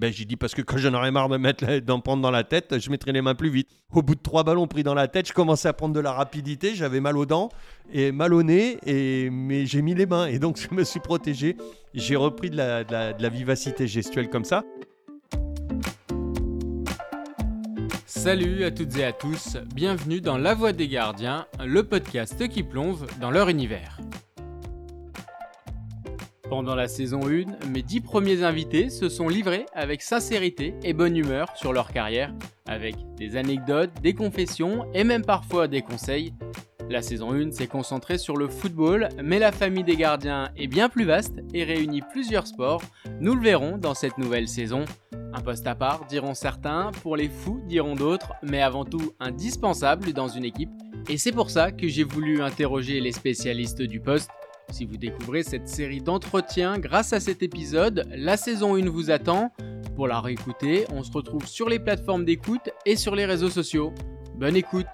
Ben, j'ai dit parce que quand j'en aurais marre de mettre d'en prendre dans la tête, je mettrais les mains plus vite. Au bout de trois ballons pris dans la tête, je commençais à prendre de la rapidité, j'avais mal aux dents et mal au nez, et... mais j'ai mis les mains et donc je me suis protégé. J'ai repris de la, de la vivacité gestuelle comme ça. Salut à toutes et à tous, bienvenue dans La Voix des Gardiens, le podcast qui plonge dans leur univers. Pendant la saison 1, mes 10 premiers invités se sont livrés avec sincérité et bonne humeur sur leur carrière, avec des anecdotes, des confessions et même parfois des conseils. La saison 1 s'est concentrée sur le football, mais la famille des gardiens est bien plus vaste et réunit plusieurs sports. Nous le verrons dans cette nouvelle saison. Un poste à part, diront certains, pour les fous, diront d'autres, mais avant tout indispensable dans une équipe. Et c'est pour ça que j'ai voulu interroger les spécialistes du poste si vous découvrez cette série d'entretiens grâce à cet épisode, la saison 1 vous attend. Pour la réécouter, on se retrouve sur les plateformes d'écoute et sur les réseaux sociaux. Bonne écoute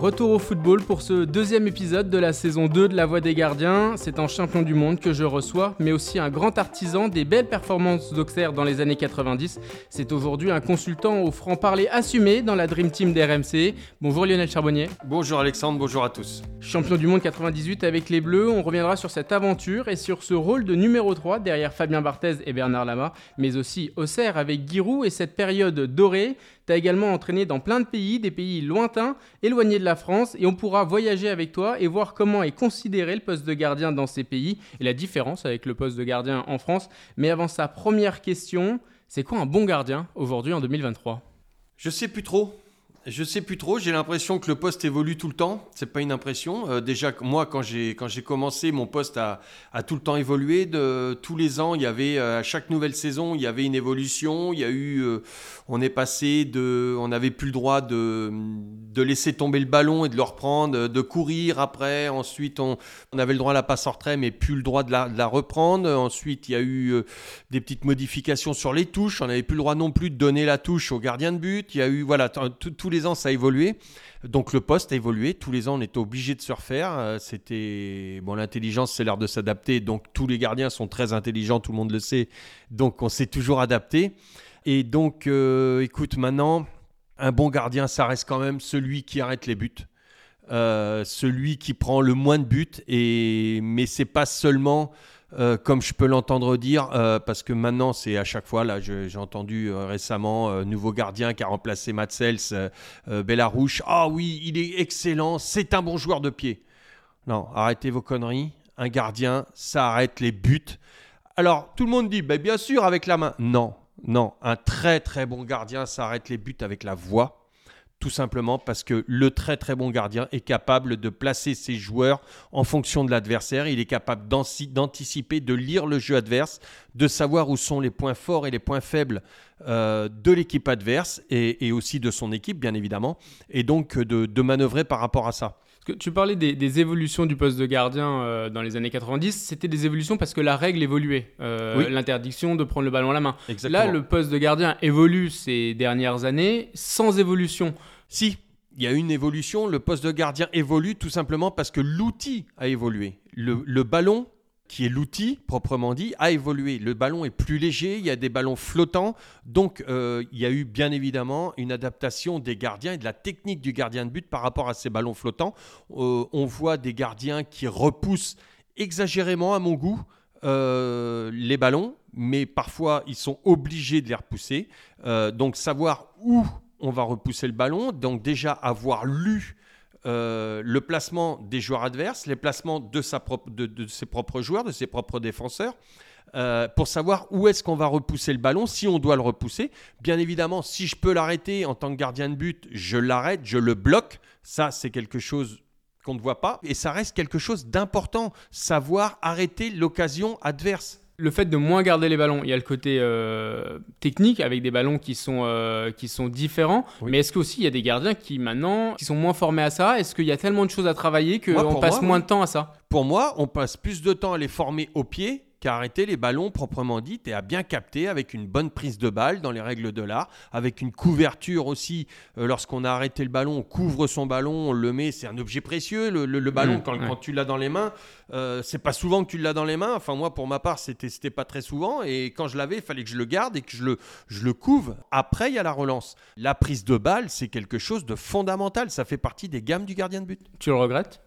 Retour au football pour ce deuxième épisode de la saison 2 de La Voix des Gardiens. C'est un champion du monde que je reçois, mais aussi un grand artisan des belles performances d'Auxerre dans les années 90. C'est aujourd'hui un consultant au franc-parler assumé dans la Dream Team d'RMC. Bonjour Lionel Charbonnier. Bonjour Alexandre, bonjour à tous. Champion du monde 98 avec les Bleus, on reviendra sur cette aventure et sur ce rôle de numéro 3 derrière Fabien Barthez et Bernard Lama, mais aussi Auxerre avec Giroud et cette période dorée tu également entraîné dans plein de pays, des pays lointains, éloignés de la France, et on pourra voyager avec toi et voir comment est considéré le poste de gardien dans ces pays et la différence avec le poste de gardien en France. Mais avant sa première question, c'est quoi un bon gardien aujourd'hui en 2023 Je sais plus trop. Je sais plus trop. J'ai l'impression que le poste évolue tout le temps. C'est pas une impression. Euh, déjà, moi, quand j'ai quand j'ai commencé, mon poste a, a, tout le temps évolué. De tous les ans, il y avait euh, à chaque nouvelle saison, il y avait une évolution. Il y a eu, euh, on est passé de, on n'avait plus le droit de de laisser tomber le ballon et de le reprendre, de courir après. Ensuite, on, on avait le droit à la passe en retrait, mais plus le droit de la, reprendre. Ensuite, il y a eu des petites modifications sur les touches. On n'avait plus le droit non plus de donner la touche au gardien de but. Il y a eu, voilà, tout tous les ans, ça a évolué. Donc le poste a évolué. Tous les ans, on était obligé de se refaire. Euh, c'était bon, l'intelligence, c'est l'art de s'adapter. Donc tous les gardiens sont très intelligents, tout le monde le sait. Donc on s'est toujours adapté. Et donc, euh, écoute, maintenant, un bon gardien, ça reste quand même celui qui arrête les buts. Euh, celui qui prend le moins de buts et mais c'est pas seulement euh, comme je peux l'entendre dire, euh, parce que maintenant c'est à chaque fois, là j'ai entendu euh, récemment, nouveau gardien qui a remplacé Matsels, Bellarouche, ah oui, il est excellent, c'est un bon joueur de pied. Non, arrêtez vos conneries, un gardien, ça arrête les buts. Alors tout le monde dit, bah, bien sûr avec la main. Non, non, un très très bon gardien, ça arrête les buts avec la voix tout simplement parce que le très très bon gardien est capable de placer ses joueurs en fonction de l'adversaire, il est capable d'anticiper, de lire le jeu adverse, de savoir où sont les points forts et les points faibles euh, de l'équipe adverse et, aussi de son équipe bien évidemment, et donc de, de manœuvrer par rapport à ça tu parlais des, évolutions du poste de gardien euh, dans les années 90, c'était des évolutions parce que la règle évoluait. Euh, l'interdiction de prendre le ballon à la main. Là, le poste de gardien évolue ces dernières années sans évolution. Si, il y a une évolution. Le poste de gardien évolue tout simplement parce que l'outil a évolué. le ballon qui est l'outil proprement dit, a évolué. Le ballon est plus léger, il y a des ballons flottants, donc euh, il y a eu bien évidemment une adaptation des gardiens et de la technique du gardien de but par rapport à ces ballons flottants. Euh, on voit des gardiens qui repoussent exagérément à mon goût. Euh, les ballons, mais parfois ils sont obligés de les repousser. donc savoir où on va repousser le ballon, donc déjà avoir lu euh, le placement des joueurs adverses, les placements de, ses propres joueurs, de ses propres défenseurs, euh, pour savoir où est-ce qu'on va repousser le ballon, si on doit le repousser. Bien évidemment, si je peux l'arrêter en tant que gardien de but, je l'arrête, je le bloque. Ça, c'est quelque chose qu'on ne voit pas. Et ça reste quelque chose d'important, savoir arrêter l'occasion adverse le fait de moins garder les ballons, il y a le côté euh, technique avec des ballons qui sont, euh, qui sont différents. Mais est-ce qu'aussi il y a des gardiens qui maintenant qui sont moins formés à ça? Est-ce qu'il y a tellement de choses à travailler qu'on passe moins de temps à ça? Pour moi, on passe plus de temps à les former au pied qui a arrêté les ballons proprement dit et a bien capté avec une bonne prise de balle dans les règles de l'art, avec une couverture aussi. Euh, lorsqu'on a arrêté le ballon, on couvre son ballon, on le met. C'est un objet précieux, le, ballon, mmh, quand, tu l'as dans les mains. Euh, c'est pas souvent que tu l'as dans les mains. Enfin, moi, pour ma part, c'était, c'était pas très souvent. Et quand je l'avais, il fallait que je le garde et que je le, je le couvre. Après, il y a la relance. La prise de balle, c'est quelque chose de fondamental. Ça fait partie des gammes du gardien de but. Tu le regrettes?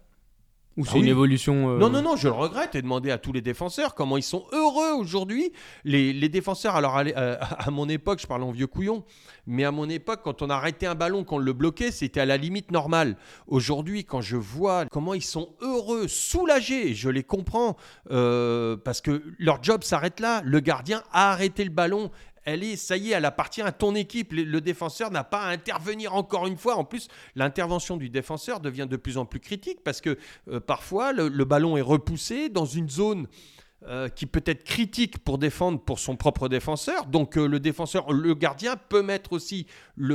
Ou ah c'est une évolution euh, Non, non, non, je le regrette et demander à tous les défenseurs comment ils sont heureux aujourd'hui. Les, les, défenseurs, alors à, euh, à, mon époque, je parle en vieux couillon, mais à mon époque, quand on arrêtait un ballon, qu'on le bloquait, c'était à la limite normale. Aujourd'hui, quand je vois comment ils sont heureux, soulagés, je les comprends, euh, parce que leur job s'arrête là. Le gardien a arrêté le ballon elle est, ça y est, elle appartient à ton équipe. Le, défenseur n'a pas à intervenir encore une fois. En plus, l'intervention du défenseur devient de plus en plus critique parce que euh, parfois le, ballon est repoussé dans une zone. Euh, qui peut être critique pour défendre pour son propre défenseur. Donc euh, le défenseur, le gardien peut mettre aussi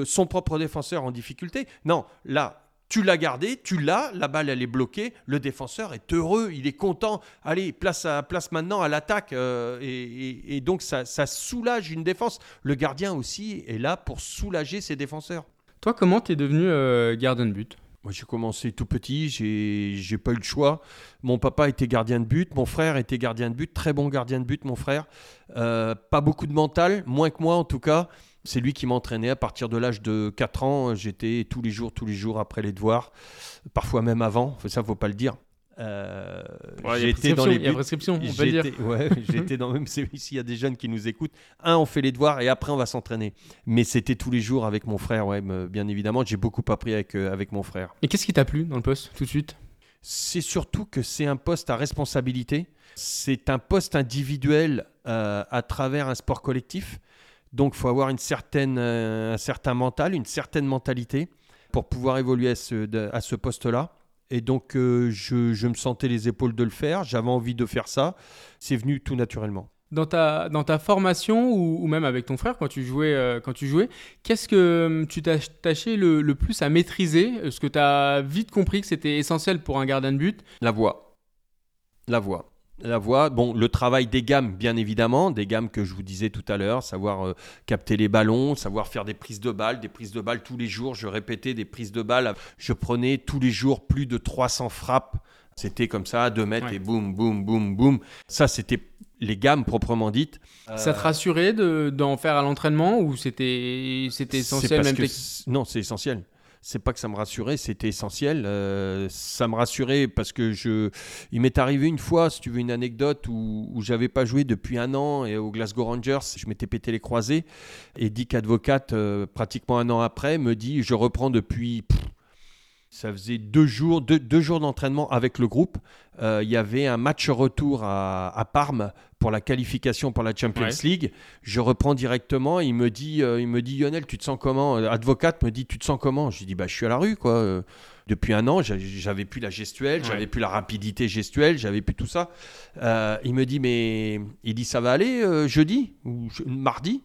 son propre défenseur en difficulté. Non, là, tu l'as gardé, tu l'as, la balle elle est bloquée, le défenseur est heureux, il est content. Allez, place, à, place maintenant à l'attaque. Euh, et, donc ça, soulage une défense. Le gardien aussi est là pour soulager ses défenseurs. Toi, comment tu es devenu euh, gardien de but moi, j'ai commencé tout petit, j'ai pas eu le choix. Mon papa était gardien de but, mon frère était gardien de but, très bon gardien de but, mon frère. Euh, pas beaucoup de mental, moins que moi en tout cas. C'est lui qui m'entraînait à partir de l'âge de 4 ans. J'étais tous les jours, tous les jours après les devoirs, parfois même avant. Ça, faut pas le dire. Euh, j'étais dans les Il y a prescription, on peut dire. Ouais, j'étais dans même s'il y a des jeunes qui nous écoutent. Un, on fait les devoirs et après on va s'entraîner. Mais c'était tous les jours avec mon frère, ouais, bien évidemment. J'ai beaucoup appris avec euh, avec mon frère. Et qu'est-ce qui t'a plu dans le poste tout de suite? C'est surtout que c'est un poste à responsabilité. C'est un poste individuel euh, à travers un sport collectif. Donc, il faut avoir une certaine, euh, un certain mental, une certaine mentalité pour pouvoir évoluer à ce, à ce poste-là. Et donc, euh, je, je, me sentais les épaules de le faire. J'avais envie de faire ça. C'est venu tout naturellement. Dans ta, dans ta formation ou, même avec ton frère quand tu jouais, euh, quand tu jouais qu'est-ce que tu t'attachais le, le plus à maîtriser? Est-ce que tu as vite compris que c'était essentiel pour un gardien de but? La voix. La voix la voix. Bon, le travail des gammes, bien évidemment, des gammes que je vous disais tout à l'heure, savoir euh, capter les ballons, savoir faire des prises de balles, des prises de balles tous les jours. Je répétais des prises de balles. Je prenais tous les jours plus de 300 frappes. C'était comme ça, à 2 mètres et boum, boum, boum, boum. Ça, c'était les gammes proprement dites. Ça te rassurait d'en faire à l'entraînement ou c'était essentiel même Non, c'est essentiel c'est pas que ça me rassurait, c'était essentiel. Euh, ça me rassurait parce que je, il m'est arrivé une fois, si tu veux une anecdote, où, où j'avais pas joué depuis un an et au Glasgow Rangers, je m'étais pété les croisés et Dick Advocat, euh, pratiquement un an après, me dit je reprends depuis. Ça faisait deux jours, deux, jours d'entraînement avec le groupe. Euh, il y avait un match retour à, à Parme pour la qualification pour la Champions League. Je reprends directement. Il me dit, euh, il me dit, Lionel, tu te sens comment? Advocate me dit, tu te sens comment? Je lui dis, bah, je suis à la rue, quoi. Euh, depuis un an, j'avais plus la gestuelle, j'avais plus la rapidité gestuelle, j'avais plus tout ça. il me dit, mais il dit, ça va aller jeudi ou mardi?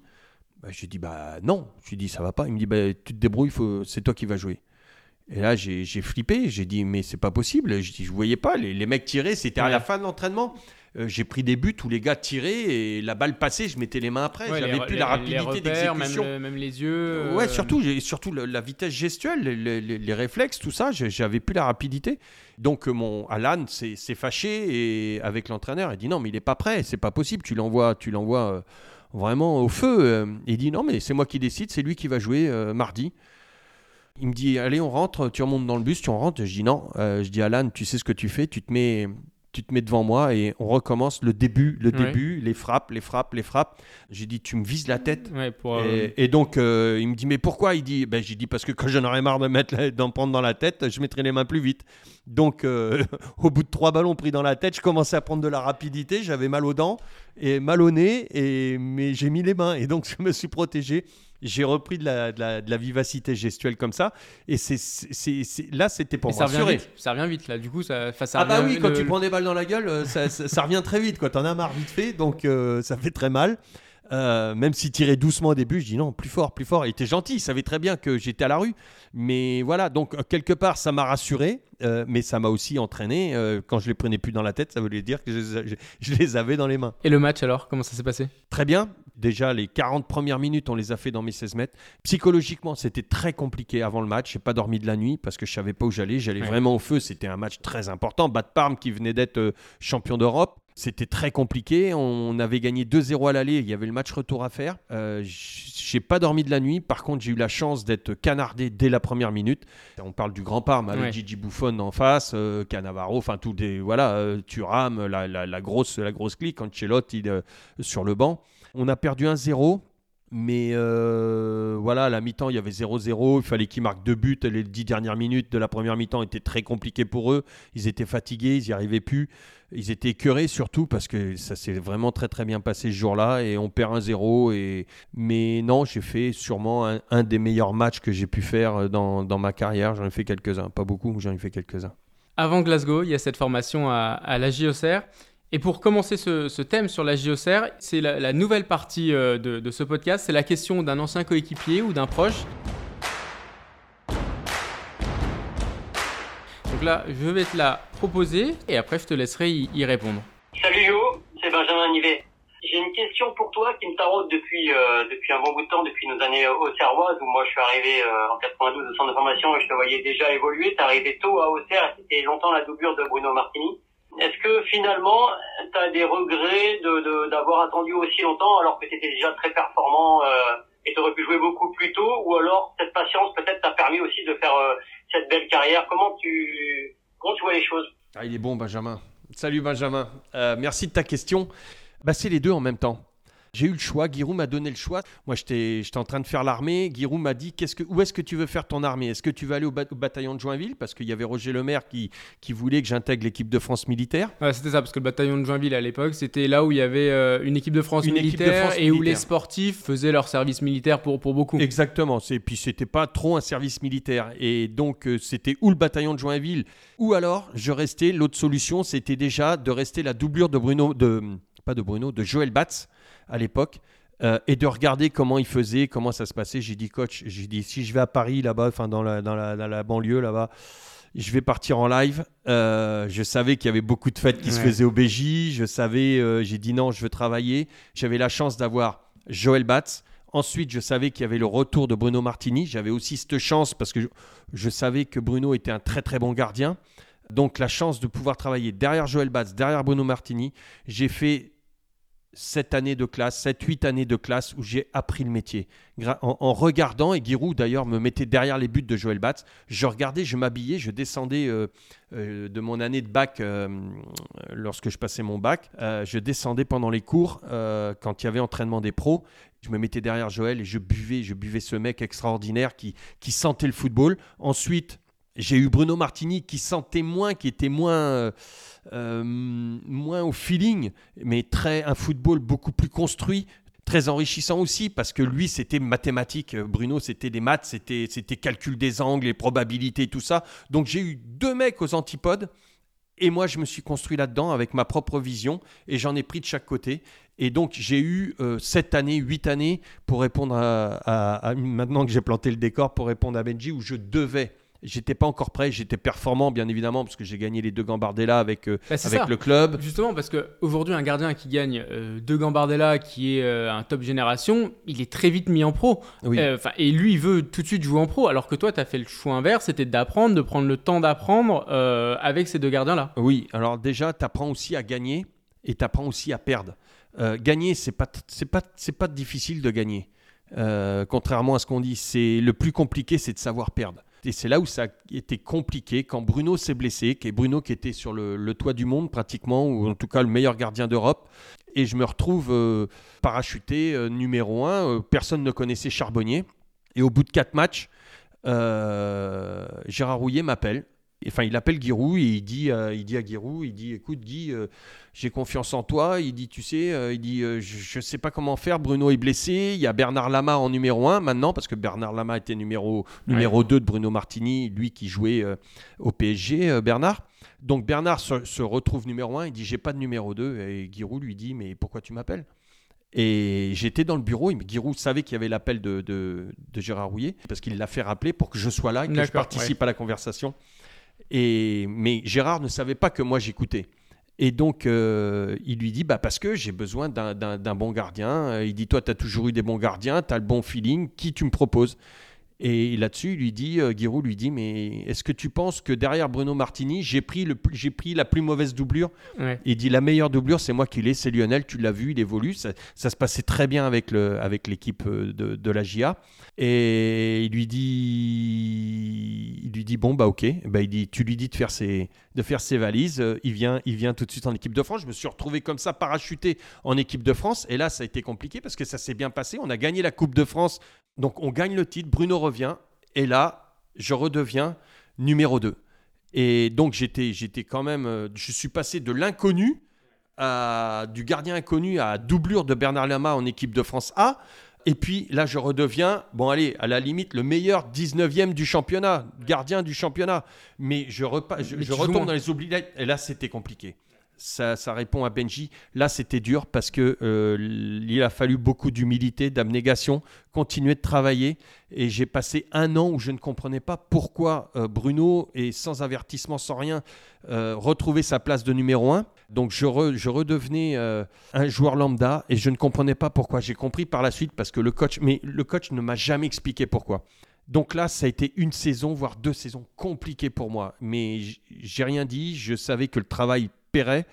Bah, Je lui dis, bah non. Je lui dis, ça va pas. Il me dit, bah, tu te débrouilles, c'est toi qui vas jouer. Et là, j'ai flippé. J'ai dit, mais c'est pas possible. Je dis, je voyais pas. Les, les mecs tiraient, c'était à la fin de l'entraînement. Euh, j'ai pris des buts où les gars tiraient et la balle passait, je mettais les mains après. J'avais plus la rapidité d'exécution. Même, même, les yeux. Ouais, euh, surtout, surtout la vitesse gestuelle, les, réflexes, tout ça, j'avais plus la rapidité. Donc euh, mon Alan s'est fâché et avec l'entraîneur, il dit non, mais il est pas prêt, c'est pas possible, tu l'envoies, tu l'envoies vraiment au feu. Il dit non, mais c'est moi qui décide, c'est lui qui va jouer mardi. Il me dit allez on rentre, tu remontes dans le bus, tu en rentres. Je dis non, je dis Alan, tu sais ce que tu fais, tu te mets tu te mets devant moi et on recommence le début, le début, les frappes, les frappes, les frappes. J'ai dit, tu me vises la tête. Euh, et, donc, euh, il me dit, mais pourquoi? Il dit, ben, j'ai dit, parce que quand j'en aurais marre de mettre, d'en prendre dans la tête, je mettrai les mains plus vite. Donc, euh, au bout de trois ballons pris dans la tête, je commençais à prendre de la rapidité, j'avais mal aux dents et mal au nez, et, mais j'ai mis les mains et donc je me suis protégé j'ai repris de la, de, la, vivacité gestuelle comme ça. Et c'est, là, c'était pour ça Revient vite, ça revient vite, là. Du coup, ça, ça Ah, bah oui, quand tu prends des balles dans la gueule, euh, ça, ça, revient très vite. Quand t'en as marre vite fait, donc euh, ça fait très mal. Euh, même s'il tirait doucement au début, je dis non, plus fort, plus fort. Il était gentil, il savait très bien que j'étais à la rue. Mais voilà, donc quelque part, ça m'a rassuré, mais ça m'a aussi entraîné. quand je les prenais plus dans la tête, ça voulait dire que je les avais dans les mains. Et le match alors, comment ça s'est passé? Très bien. Déjà, les 40 premières minutes, on les a fait dans mes 16 mètres. Psychologiquement, c'était très compliqué avant le match. J'ai pas dormi de la nuit parce que je savais pas où j'allais. J'allais vraiment au feu. C'était un match très important. Bad Parme qui venait d'être euh, champion d'Europe. C'était très compliqué. On avait gagné 2-0 à l'aller. Il y avait le match retour à faire. Euh, j'ai pas dormi de la nuit. Par contre, j'ai eu la chance d'être canardé dès la première minute. On parle du Grand Parme avec Gigi Buffon en face, euh, Cannavaro, enfin tout des voilà, euh, Thuram, la, la, grosse la grosse clique, Ancelotti euh, sur le banc. On a perdu 1-0. Mais euh, voilà, à la mi-temps, il y avait 0-0. Il fallait qu'ils marquent deux buts. Les dix dernières minutes de la première mi-temps étaient très compliquées pour eux. Ils étaient fatigués, ils n'y arrivaient plus. Ils étaient écœurés surtout parce que ça s'est vraiment très très bien passé ce jour-là et on perd 1-0. Et... Mais non, j'ai fait sûrement un, des meilleurs matchs que j'ai pu faire dans, dans ma carrière. J'en ai fait quelques-uns, pas beaucoup, mais j'en ai fait quelques-uns. Avant Glasgow, il y a cette formation à, à la JOCR. Et pour commencer ce, thème sur la JOCR, c'est la, nouvelle partie euh, de, ce podcast, c'est la question d'un ancien coéquipier ou d'un proche. Donc là, je vais te la proposer et après je te laisserai y, répondre. Salut Jo, c'est Benjamin Nivet. J'ai une question pour toi qui me taraude depuis euh, depuis un bon bout de temps, depuis nos années auxerroises où moi je suis arrivé euh, en 92 au centre de formation et je te voyais déjà évoluer. T'es arrivé tôt à Auxerre, c'était longtemps la doublure de Bruno Martini. Est-ce que finalement, tu as des regrets d'avoir de, attendu aussi longtemps alors que tu étais déjà très performant euh, et tu aurais pu jouer beaucoup plus tôt Ou alors cette patience peut-être t'a permis aussi de faire euh, cette belle carrière? Comment tu, comment tu vois les choses? Ah, Il est bon Benjamin. Salut Benjamin. Euh, merci de ta question. Bah, C'est les deux en même temps. J'ai eu le choix, Giroud m'a donné le choix. Moi, j'étais en train de faire l'armée. Giroud m'a dit qu'est-ce que, où est-ce que tu veux faire ton armée? Est-ce que tu veux aller au, bataillon de Joinville? Parce qu'il y avait Roger Lemaire qui, qui voulait que j'intègre l'équipe de France militaire. c'était ça, parce que le bataillon de Joinville à l'époque, c'était là où il y avait euh, une équipe de France militaire et où les sportifs faisaient leur service militaire pour, pour beaucoup. Exactement. Et puis, c'était pas trop un service militaire. Et donc, euh, c'était ou le bataillon de Joinville, ou alors je restais. L'autre solution, c'était déjà de rester la doublure de Bruno. De, pas de Bruno, de Joël Batz à l'époque. Euh, et de regarder comment il faisait, comment ça se passait. J'ai dit, coach, j'ai dit, si je vais à Paris, là-bas, enfin dans la, dans, la, banlieue, là-bas, je vais partir en live. Euh, je savais qu'il y avait beaucoup de fêtes qui se faisaient au BJ. Je savais, euh, j'ai dit non, je veux travailler. J'avais la chance d'avoir Joël Batz. Ensuite, je savais qu'il y avait le retour de Bruno Martini. J'avais aussi cette chance parce que je, je, savais que Bruno était un très très bon gardien. Donc la chance de pouvoir travailler derrière Joël Batz, derrière Bruno Martini. J'ai fait cette année de classe, 7 huit années de classe où j'ai appris le métier. En, regardant, et Giroud d'ailleurs me mettait derrière les buts de Joël Batz, je regardais, je m'habillais, je descendais euh, euh, de mon année de bac, euh, lorsque je passais mon bac, je descendais pendant les cours, quand il y avait entraînement des pros, je me mettais derrière Joël et je buvais, je buvais ce mec extraordinaire qui, qui sentait le football. Ensuite, j'ai eu Bruno Martini qui sentait moins, qui était moins, euh, euh, moins au feeling, mais très un football beaucoup plus construit, très enrichissant aussi parce que lui c'était mathématique, Bruno c'était des maths, c'était c'était calcul des angles, les probabilités, tout ça. Donc j'ai eu deux mecs aux antipodes. Et moi, je me suis construit là-dedans avec ma propre vision et j'en ai pris de chaque côté. Et donc, j'ai eu euh, années, huit années pour répondre à, Maintenant que j'ai planté le décor, pour répondre à Benji, où je devais J'étais pas encore prêt, j'étais performant bien évidemment parce que j'ai gagné les deux Gambardella avec, euh, bah, avec le club. Justement parce qu'aujourd'hui un gardien qui gagne euh, deux Gambardella qui est euh, un top génération, il est très vite mis en pro. Oui. et lui il veut tout de suite jouer en pro alors que toi tu as fait le choix inverse, c'était d'apprendre, de prendre le temps d'apprendre avec ces deux gardiens là. Oui, alors déjà tu apprends aussi à gagner et tu apprends aussi à perdre. gagner c'est pas c'est pas c'est pas difficile de gagner. contrairement à ce qu'on dit, c'est le plus compliqué c'est de savoir perdre. Et c'est là où ça a été compliqué quand Bruno s'est blessé, qui est Bruno qui était sur le, toit du monde pratiquement, ou en tout cas le meilleur gardien d'Europe. Et je me retrouve euh, parachuté euh, numéro un. Euh, personne ne connaissait Charbonnier. Et au bout de quatre matchs, Gérard Rouillet m'appelle enfin, il appelle Giroud et il dit, il dit à Giroud, il dit, écoute Guy, euh, j'ai confiance en toi. Il dit, tu sais, euh, il dit, euh, je ne sais pas comment faire. Bruno est blessé. Il y a Bernard Lama en numéro 1 maintenant parce que Bernard Lama était numéro numéro 2 de Bruno Martini, lui qui jouait au PSG, Bernard. Donc Bernard se, retrouve numéro 1. Il dit, j'ai pas de numéro 2 et Giroud lui dit, mais pourquoi tu m'appelles? Et j'étais dans le bureau, et Giroud savait qu'il y avait l'appel de, de, Gérard Rouillet, parce qu'il l'a fait rappeler pour que je sois là, que je participe à la conversation. Mais Gérard ne savait pas que moi j'écoutais. Et donc, euh, il lui dit, bah, parce que j'ai besoin d'un bon gardien. Il dit, toi, tu as toujours eu des bons gardiens, tu as le bon feeling, qui tu me proposes? Et là-dessus, lui dit, euh, Giroud lui dit, mais est-ce que tu penses que derrière Bruno Martini, j'ai pris, le, j'ai pris la plus mauvaise doublure Il dit, la meilleure doublure, c'est moi qui l'ai, c'est Lionel, tu l'as vu, il évolue, ça, ça, se passait très bien avec, le, avec l'équipe euh, de, de la GIA. Et il lui dit, il lui dit bon bah ok, bah, il dit, tu lui dis de faire ses, de faire ses valises. Euh, il vient, il vient tout de suite en équipe de France. Je me suis retrouvé comme ça parachuté en équipe de France. Et là, ça a été compliqué parce que ça s'est bien passé. On a gagné la Coupe de France, donc on gagne le titre. Bruno revient et là, je redeviens numéro 2. Et donc j'étais, j'étais quand même, euh, je suis passé de l'inconnu à du gardien inconnu à doublure de Bernard Lama en équipe de France A. Et puis là, je redeviens, bon allez, à la limite, le meilleur 19e du championnat, gardien du championnat. Mais je, je, retourne dans les oubliettes, et là, c'était compliqué. Ça, répond à Benji. Là, c'était dur parce que euh, il a fallu beaucoup d'humilité, d'abnégation, continuer de travailler. Et j'ai passé un an où je ne comprenais pas pourquoi euh, Bruno, et sans avertissement, sans rien, euh, retrouvait sa place de numéro 1. Donc je, redevenais euh, un joueur lambda et je ne comprenais pas pourquoi. J'ai compris par la suite parce que le coach, mais le coach ne m'a jamais expliqué pourquoi. Donc là, ça a été une saison, voire deux saisons compliquées pour moi. Mais j'ai rien dit. Je savais que le travail paierait.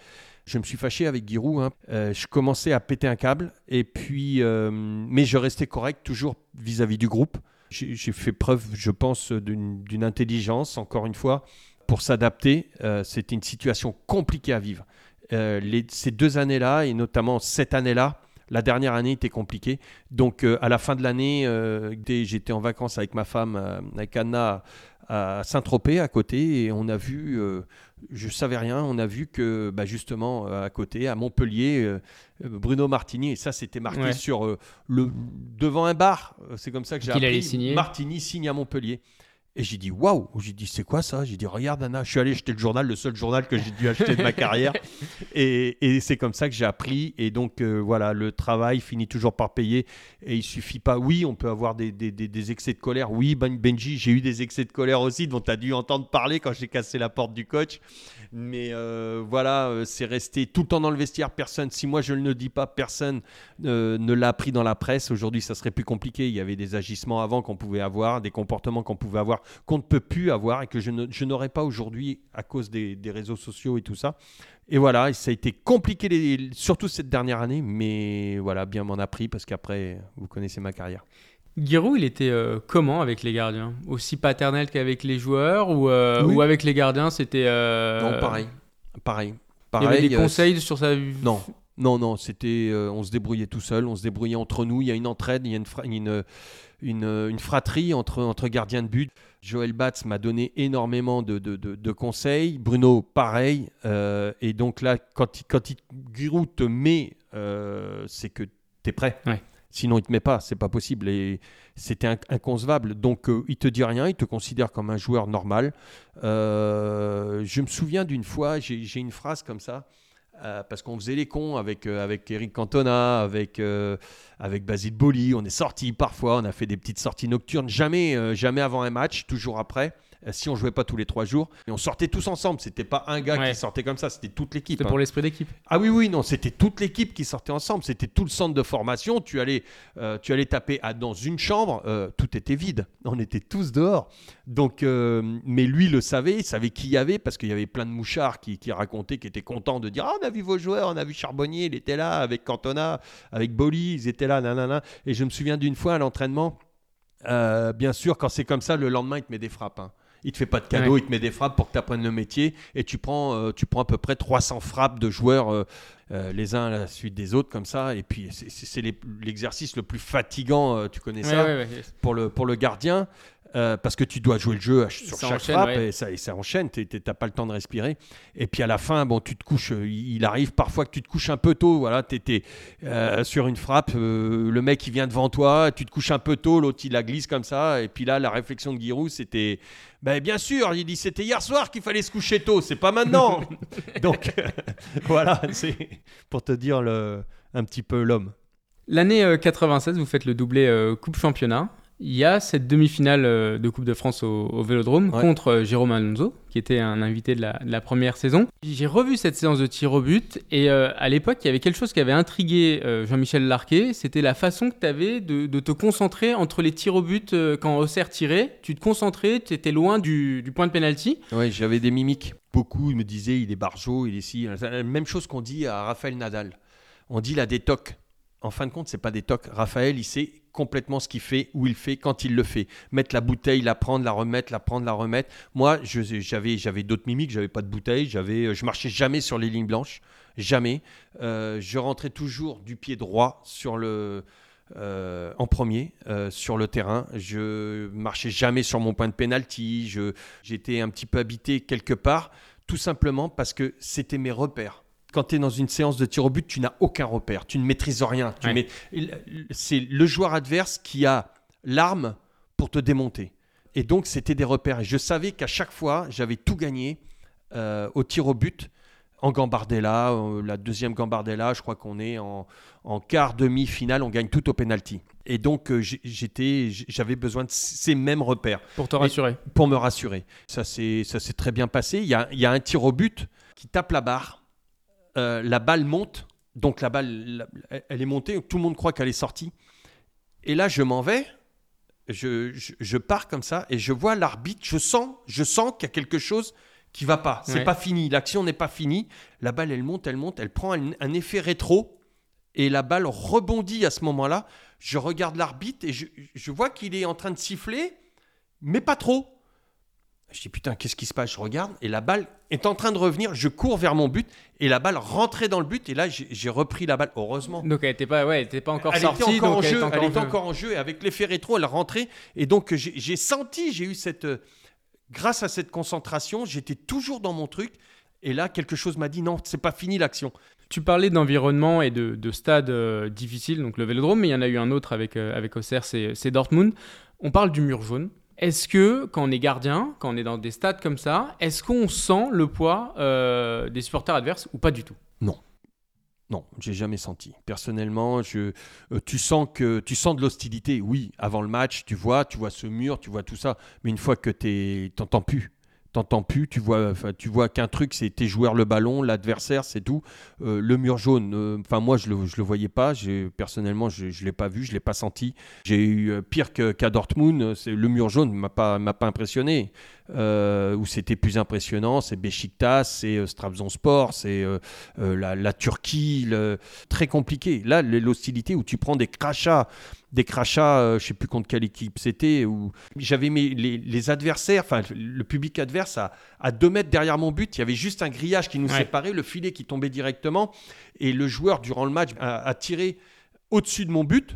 Je me suis fâché avec Giroud. Hein. Euh, je commençais à péter un câble. Et puis, euh, mais je restais correct toujours vis-à-vis du groupe. J'ai fait preuve, je pense, d'une intelligence, encore une fois, pour s'adapter. C'était une situation compliquée à vivre. Euh, ces deux années-là, et notamment cette année-là, la dernière année était compliquée. Donc euh, à la fin de l'année, euh, j'étais en vacances avec ma femme, avec Anna, à Saint-Tropez à côté, et on a vu, je savais rien, on a vu que bah, justement à côté, à Montpellier, Bruno Martini, et ça c'était marqué sur le devant un bar, c'est comme ça que j'ai appris. Martini signe à Montpellier. Et j'ai dit waouh J'ai dit c'est quoi ça? J'ai dit regarde Anna, je suis allé acheter le journal, le seul journal que j'ai dû acheter de ma carrière. Et, et c'est comme ça que j'ai appris. Et donc euh, voilà, le travail finit toujours par payer. Et il suffit pas. Oui, on peut avoir des, des, des, excès de colère. Oui, ben, Benji, j'ai eu des excès de colère aussi dont tu as dû entendre parler quand j'ai cassé la porte du coach. Mais euh, voilà, euh, c'est resté tout le temps dans le vestiaire. Personne, si moi je ne le dis pas, personne ne l'a appris dans la presse. Aujourd'hui, ça serait plus compliqué. Il y avait des agissements avant qu'on pouvait avoir, des comportements qu'on pouvait avoir qu'on ne peut plus avoir et que je n'aurais pas aujourd'hui à cause des, réseaux sociaux et tout ça. Et voilà, ça a été compliqué, surtout cette dernière année, mais voilà, bien m'en a pris parce qu'après, vous connaissez ma carrière. Giroud, il était euh, comment avec les gardiens? Aussi paternel qu'avec les joueurs ou, euh, ou avec les gardiens, c'était... Euh, non, pareil. Pareil. pareil. Il y avait des conseils sur sa... Non, non, non, c'était... on se débrouillait tout seul, on se débrouillait entre nous, il y a une entraide, il y a une, une, une fratrie entre, entre gardiens de but. Joël Batz m'a donné énormément de, de, conseils. Bruno, pareil. Euh, et donc là, quand, quand il, Giroud te met, euh, c'est que tu es prêt. Sinon, il te met pas, c'est pas possible. Et c'était inconcevable. Donc, euh, il te dit rien, il te considère comme un joueur normal. je me souviens d'une fois, j'ai une phrase comme ça. Euh, parce qu'on faisait les cons avec, euh, avec Eric Cantona, avec, euh, avec Basile Boli. On est sortis parfois, on a fait des petites sorties nocturnes, jamais, jamais avant un match, toujours après. Euh, si on jouait pas tous les trois jours. Et on sortait tous ensemble. C'était pas un gars qui sortait comme ça, c'était toute l'équipe. C'était pour hein. l'esprit d'équipe. Ah oui, oui, non, c'était toute l'équipe qui sortait ensemble. C'était tout le centre de formation. Tu allais, euh, tu allais taper à, dans une chambre, euh, tout était vide. On était tous dehors. Donc, mais lui le savait, il savait qui y avait parce qu'il y avait plein de mouchards qui, qui racontaient, qui étaient contents de dire Ah, on a vu vos joueurs, on a vu Charbonnier, il était là, avec Cantona, avec Boli, ils étaient là, nanana. Et je me souviens d'une fois à l'entraînement. bien sûr, quand c'est comme ça, le lendemain, il te met des frappes. Hein il te fait pas de cadeau, il te met des frappes pour que tu apprennes le métier et tu prends, euh, tu prends à peu près 300 frappes de joueurs euh, euh, les uns à la suite des autres comme ça. Et puis c'est l'exercice le plus fatigant, tu connais ça, pour, le, pour le gardien. Euh, parce que tu dois jouer le jeu sur chaque frappe et, ça, et ça enchaîne, tu n'as pas le temps de respirer. Et puis à la fin, bon, tu te couches, euh, il arrive parfois que tu te couches un peu tôt, voilà, tu étais euh, sur une frappe, le mec il vient devant toi, tu te couches un peu tôt, l'autre il la glisse comme ça, et puis là la réflexion de Giroud c'était, ben, bien sûr, il dit c'était hier soir qu'il fallait se coucher tôt, c'est pas maintenant. Donc voilà, c'est pour te dire le, un petit peu l'homme. L'année 96, vous faites le doublé Coupe Championnat il y a cette demi-finale euh, de Coupe de France au, Vélodrome contre euh, Jérôme Alonso, qui était un invité de la, première saison. J'ai revu cette séance de tir au but et euh, à l'époque, il y avait quelque chose qui avait intrigué Jean-Michel Larquet, c'était la façon que tu avais de, te concentrer entre les tirs au but quand Auxerre tirait. Tu te concentrais, tu étais loin du, point de pénalty. Oui, j'avais des mimiques. Beaucoup me disaient il est barjot, il est si. Même chose qu'on dit à Raphaël Nadal. On dit la détoque. En fin de compte, c'est pas des tocs. Raphaël, il sait complètement ce qu'il fait, où il fait, quand il le fait. Mettre la bouteille, la prendre, la remettre, la prendre, la remettre. Moi, j'avais, j'avais d'autres mimiques, j'avais pas de bouteille, j'avais, euh, je marchais jamais sur les lignes blanches, jamais. Euh, je rentrais toujours du pied droit sur le, euh, en premier sur le terrain. Je marchais jamais sur mon point de pénalty. j'étais un petit peu habité quelque part, tout simplement parce que c'était mes repères quand tu es dans une séance de tir au but, tu n'as aucun repère, tu ne maîtrises rien. C'est le joueur adverse qui a l'arme pour te démonter. Et donc, c'était des repères. Et je savais qu'à chaque fois, j'avais tout gagné euh, au tir au but. En Gambardella, euh, la deuxième Gambardella, je crois qu'on est en, quart, demi-finale, on gagne tout au penalty. Et donc, euh, j'avais besoin de ces mêmes repères. Pour te rassurer. pour me rassurer. Ça s'est très bien passé. Il y, a, il y a un tir au but qui tape la barre euh, la balle monte, donc la balle, elle est montée, tout le monde croit qu'elle est sortie. Et là, je m'en vais, je, pars comme ça, et je vois l'arbitre, je sens, je sens qu'il y a quelque chose qui va pas. C'est pas fini, l'action n'est pas finie. La balle, elle monte, elle monte, elle prend un, effet rétro, et la balle rebondit à ce moment-là. Je regarde l'arbitre et je vois qu'il est en train de siffler, mais pas trop. Je dis putain, qu'est-ce qui se passe? Je regarde et la balle est en train de revenir. Je cours vers mon but et la balle rentrait dans le but. Et là, j'ai repris la balle, heureusement. Donc elle n'était pas, ouais, pas encore elle sortie. Était encore en jeu, elle était encore en jeu. Et avec l'effet rétro, elle rentrait. Et donc j'ai senti, j'ai eu cette. Euh, grâce à cette concentration, j'étais toujours dans mon truc. Et là, quelque chose m'a dit non, c'est pas fini l'action. Tu parlais d'environnement et de, de stades euh, difficiles, donc le vélodrome, mais il y en a eu un autre avec, euh, avec Auxerre, c'est Dortmund. On parle du mur jaune. Est-ce que quand on est gardien, quand on est dans des stades comme ça, est-ce qu'on sent le poids euh, des supporters adverses ou pas du tout? Non. Non, j'ai jamais senti. Personnellement, je, euh, tu sens que tu sens de l'hostilité. Oui, avant le match, tu vois, tu vois ce mur, tu vois tout ça, mais une fois que tu n'entends plus, t'entends plus, tu vois, tu vois qu'un truc, c'est tes joueurs le ballon, l'adversaire, c'est tout. Euh, le mur jaune, euh, enfin moi je le, le voyais pas, personnellement je, ne l'ai pas vu, je l'ai pas senti. J'ai eu euh, pire qu'à Dortmund, le mur jaune m'a m'a pas impressionné. Où c'était plus impressionnant, c'est Besiktas, c'est Sport, c'est la, Turquie, très compliqué. Là, l'hostilité où tu prends des crachats des crachats, je euh, sais plus contre quelle équipe c'était, où j'avais mis les, adversaires, enfin le public adverse à, à deux mètres derrière mon but, il y avait juste un grillage qui nous séparait, le filet qui tombait directement, et le joueur durant le match a tiré au-dessus de mon but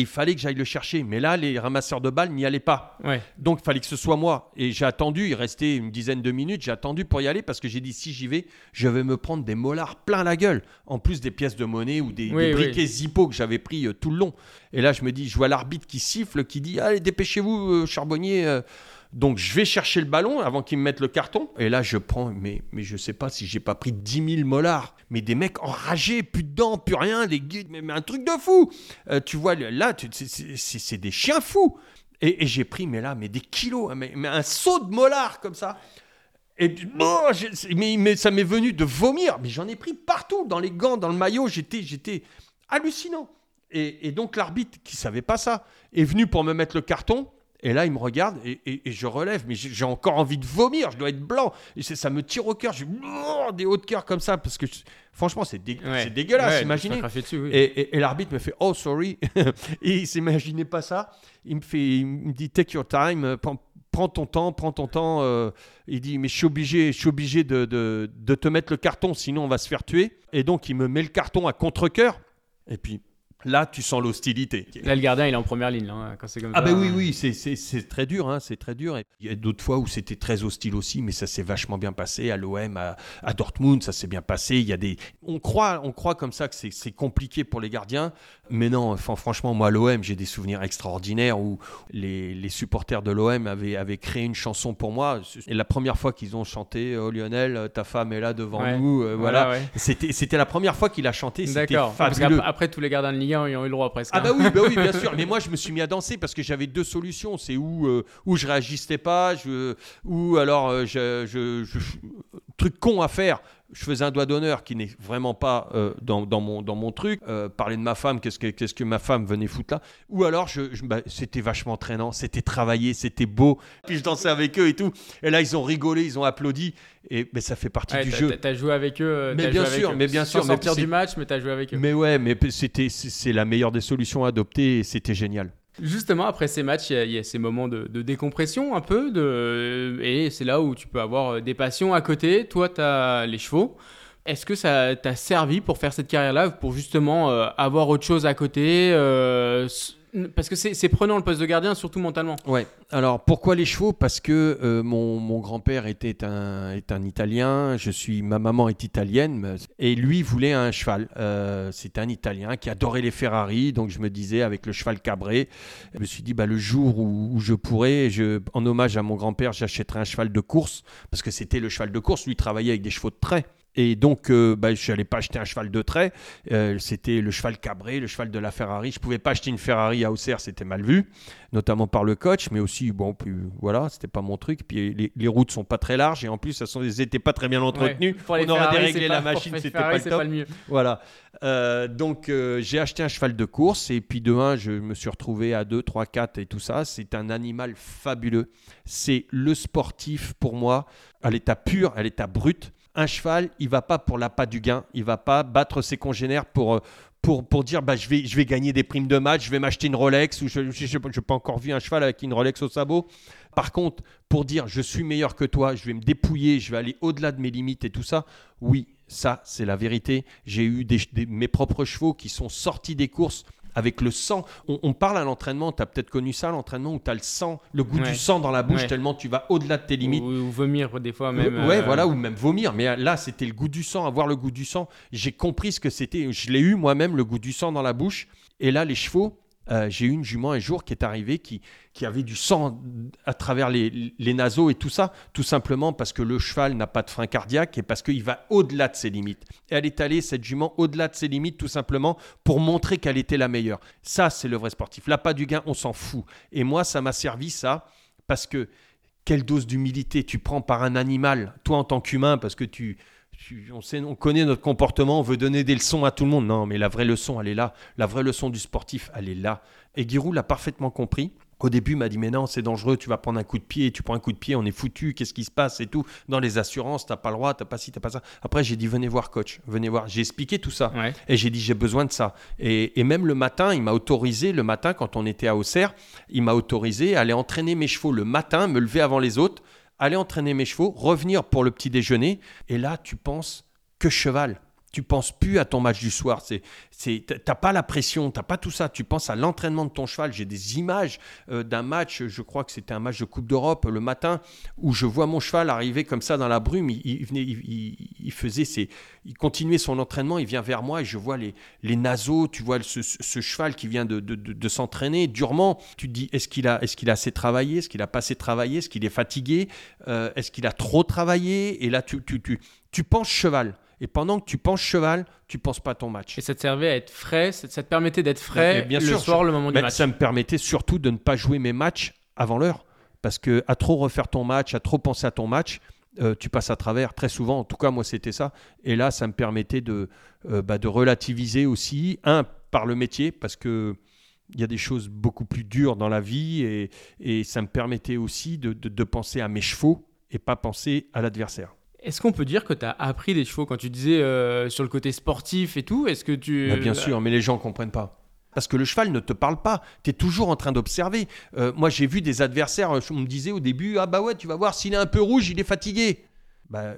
il fallait que j'aille le chercher. Mais là, les ramasseurs de balles n'y allaient pas. Donc, il fallait que ce soit moi. Et j'ai attendu, il restait une dizaine de minutes, j'ai attendu pour y aller parce que j'ai dit si j'y vais, je vais me prendre des molars plein la gueule. En plus des pièces de monnaie ou des, briquets Zippo que j'avais pris euh, tout le long. Et là, je me dis, je vois l'arbitre qui siffle, qui dit Allez, dépêchez-vous, euh, charbonnier. Euh, donc je vais chercher le ballon avant qu'ils me mettent le carton. Et là, je prends, mais, mais je sais pas si j'ai pas pris 10 000 molars. Mais des mecs enragés, plus de dents, plus rien, des guides, mais, un truc de fou. Euh, tu vois, là, c'est des chiens fous. Et, j'ai pris, mais là, mais des kilos, mais, un saut de molars comme ça. Et mais, mais, ça m'est venu de vomir. Mais j'en ai pris partout, dans les gants, dans le maillot. J'étais, j'étais hallucinant. Et, et donc l'arbitre, qui savait pas ça, est venu pour me mettre le carton. Et là, il me regarde et, je relève, mais j'ai encore envie de vomir, je dois être blanc. Et ça me tire au cœur, j'ai des hauts de cœur comme ça, parce que franchement, c'est dégueulasse, imaginez. Et, l'arbitre me fait Oh, sorry. et il s'imaginait pas ça. Il me, fait, il me dit Take your time, prends, ton temps, prends ton temps. Euh. il dit Mais je suis obligé, je suis obligé de, de, de te mettre le carton, sinon on va se faire tuer. Et donc, il me met le carton à contre-coeur. Et puis, Là, tu sens l'hostilité. Là, le gardien, il est en première ligne, hein, quand c'est comme ah ça. Ah, ben oui, oui, c'est très dur, hein, c'est très dur. il y a d'autres fois où c'était très hostile aussi, mais ça s'est vachement bien passé. À l'OM, à, Dortmund, ça s'est bien passé. Il y a des... on, croit, on croit comme ça que c'est compliqué pour les gardiens, mais non, enfin, franchement, moi, l'OM, j'ai des souvenirs extraordinaires où les, les supporters de l'OM avaient, avaient, créé une chanson pour moi. Et la première fois qu'ils ont chanté Oh Lionel, ta femme est là devant nous, euh, voilà. C'était la première fois qu'il a chanté. D'accord, parce qu'après tous les gardiens de ayant eu le droit presque. Ah bah hein. oui, bah oui, bien sûr. Mais moi, je me suis mis à danser parce que j'avais deux solutions. C'est où, euh, où je réagissais pas, je, ou alors euh, je, je- je- truc con à faire. Je faisais un doigt d'honneur qui n'est vraiment pas euh, dans, dans mon, dans mon truc. Euh, parler de ma femme, qu'est-ce que, qu'est-ce que ma femme venait foutre là Ou alors, je, je- bah, c'était vachement traînant, c'était travaillé, c'était beau. Puis je dansais avec eux et tout. Et là, ils ont rigolé, ils ont applaudi. Et mais ça fait partie Ouais, du jeu. t'as- joué avec eux. euh, Mais bien sûr, mais bien sûr, mais du match, mais t'as joué avec eux. Mais ouais, mais c'était, c'est, c'est la meilleure des solutions à adopter et c'était génial. Justement, après ces matchs, il y a- ces moments de, décompression un peu, de... et c'est là où tu peux avoir euh, des passions à côté. Toi, tu as les chevaux. Est-ce que ça t'a servi pour faire cette carrière-là, pour justement euh, avoir autre chose à côté euh, Parce que c'est c'est prenant le poste de gardien, surtout mentalement. Ouais. Alors pourquoi les chevaux? Parce que euh, mon, mon grand-père était un, est un Italien, je suis, ma maman est italienne, et lui voulait un cheval. Euh, C'était un Italien qui adorait les Ferrari, donc je me disais avec le cheval cabré, je me suis dit bah, le jour où, je pourrais, en hommage à mon grand-père, j'achèterai un cheval de course, parce que c'était le cheval de course, lui travaillait avec des chevaux de trait. Et donc, euh, bah, je n'allais pas acheter un cheval de trait. Euh, c'était le cheval cabré, le cheval de la Ferrari. Je pouvais pas acheter une Ferrari à Auxerre, c'était mal vu, notamment par le coach, mais aussi, bon, puis, voilà, c'était pas mon truc. Puis les, les routes sont pas très larges et en plus, elles sont- elles étaient pas très bien entretenues. Ouais. On aurait Ferrari, déréglé la pas- machine, c'était pas le top. pas le mieux. Voilà. Euh, donc, j'ai acheté un cheval de course et puis de un, je me suis retrouvé à 2, 3, 4 et tout ça. C'est un animal fabuleux. C'est le sportif pour moi à l'état pur, à l'état brut. Un cheval, il va pas pour l'appât du gain. Il va pas battre ses congénères pour. euh, pour, pour dire bah, je, vais, je vais gagner des primes de match, je vais m'acheter une Rolex, ou je n'ai pas encore vu un cheval avec une Rolex au sabot. Par contre, pour dire je suis meilleur que toi, je vais me dépouiller, je vais aller au-delà de mes limites et tout ça, oui, ça c'est la vérité. J'ai eu des, mes propres chevaux qui sont sortis des courses avec le sang. On, on parle à l'entraînement, tu as peut-être connu ça, l'entraînement où tu as le sang, le goût Ouais. du sang dans la bouche Ouais. tellement tu vas au-delà de tes limites. Ou, ou vomir des fois même. ouais, euh, voilà, ou même vomir. Mais là, c'était le goût du sang. Avoir le goût du sang, j'ai compris ce que c'était. Je l'ai eu moi-même, le goût du sang dans la bouche. Et là, les chevaux, euh, j'ai eu une jument un jour qui est arrivée qui, qui avait du sang à travers les, les naseaux et tout ça, tout simplement parce que le cheval n'a pas de frein cardiaque et parce qu'il va au-delà de ses limites. Et elle est allée, cette jument, au-delà de ses limites, tout simplement pour montrer qu'elle était la meilleure. Ça, c'est le vrai sportif. L'appât du gain, on s'en fout. Et moi, ça m'a servi, ça, parce que quelle dose d'humilité tu prends par un animal, toi en tant qu'humain, parce que tu- on, sait, on connaît notre comportement, on veut donner des leçons à tout le monde. Non, mais la vraie leçon, elle est là. La vraie leçon du sportif, elle est là. Et Giroud l'a parfaitement compris. Au début, il m'a dit, mais non, c'est dangereux, tu vas prendre un coup de pied, tu prends un coup de pied, on est foutu, qu'est-ce qui se passe et tout. Dans les assurances, t'as pas le droit, t'as pas ci, t'as pas ça. Après, j'ai dit, venez voir, coach, venez voir. J'ai expliqué tout ça. Ouais. Et j'ai dit, j'ai besoin de ça. Et, et même le matin, il m'a autorisé, le matin, quand on était à Auxerre, il m'a autorisé à aller entraîner mes chevaux le matin, me lever avant les autres, aller entraîner mes chevaux, revenir pour le petit déjeuner. Et là, tu penses que cheval. Tu penses plus à ton match du soir. C'est, c'est, t'as pas la pression, t'as pas tout ça. Tu penses à l'entraînement de ton cheval. J'ai des images euh, d'un match, je crois que c'était un match de Coupe d'Europe le matin, où je vois mon cheval arriver comme ça dans la brume. Il, venait, il, faisait ses, il continuait son entraînement. Il vient vers moi et je vois les, les naseaux. Tu vois ce, cheval qui vient de- de s'entraîner durement. Tu te dis, est-ce qu'il a, est-ce qu'il a assez travaillé, est-ce qu'il a pas assez travaillé, est-ce qu'il est fatigué, Euh, est-ce qu'il a trop travaillé? Et là, tu, tu, tu, tu penses cheval. Et pendant que tu penses cheval, tu penses pas à ton match. Et ça te servait à être frais, ça, te permettait d'être frais Mais bien le sûr, soir, le moment du Mais match. ça me permettait surtout de ne pas jouer mes matchs avant l'heure. Parce que à trop refaire ton match, à trop penser à ton match, euh, tu passes à travers très souvent. En tout cas, moi, c'était ça. Et là, ça me permettait de, euh, bah, de relativiser aussi. Un, par le métier, parce que il y a des choses beaucoup plus dures dans la vie. Et, et ça me permettait aussi de, de- de penser à mes chevaux et pas penser à l'adversaire. Est-ce qu'on peut dire que tu as appris des chevaux? Quand tu disais euh, sur le côté sportif et tout Est-ce que tu. Bah, bien sûr, mais les gens ne comprennent pas. Parce que le cheval ne te parle pas. Tu es toujours en train d'observer. Euh, moi, j'ai vu des adversaires, euh, on me disait au début Ah bah ouais, tu vas voir, s'il est un peu rouge, il est fatigué. Bah, euh,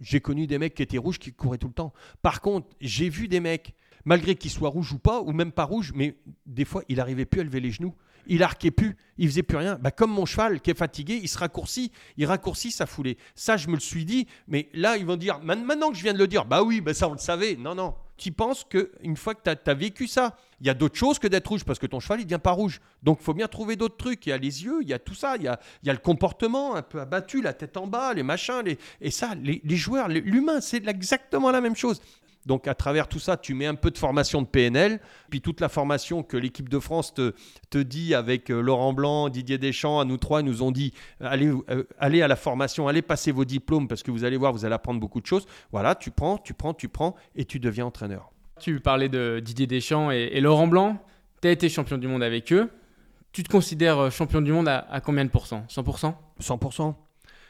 j'ai connu des mecs qui étaient rouges qui couraient tout le temps. Par contre, j'ai vu des mecs, malgré qu'ils soient rouges ou pas, ou même pas rouges, mais des fois, il n'arrivait plus à lever les genoux. Il arquait plus, il faisait plus rien. Bah, comme mon cheval qui est fatigué, il se raccourcit, il raccourcit sa foulée. Ça, je me le suis dit, mais là, ils vont dire, maintenant que je viens de le dire, bah oui, bah ça, on le savait. Non, non. Tu penses qu'une fois que tu as, vécu ça, il y a d'autres choses que d'être rouge, parce que ton cheval, il devient pas rouge. Donc, il faut bien trouver d'autres trucs. Il y a les yeux, il y a tout ça, il y a, il y a le comportement un peu abattu, la tête en bas, les machins. Les... Et ça, les, joueurs, l'humain, c'est exactement la même chose. Donc à travers tout ça, tu mets un peu de formation de PNL, puis toute la formation que l'équipe de France te, te dit avec euh, Laurent Blanc, Didier Deschamps, à nous trois, ils nous ont dit allez, euh, allez à la formation, allez passer vos diplômes parce que vous allez voir, vous allez apprendre beaucoup de choses. Voilà, tu prends, tu prends, tu prends et tu deviens entraîneur. Tu parlais de Didier Deschamps et, Laurent Blanc. Tu as été champion du monde avec eux. Tu te considères euh, champion du monde à, à combien de pourcents? 100% 100%.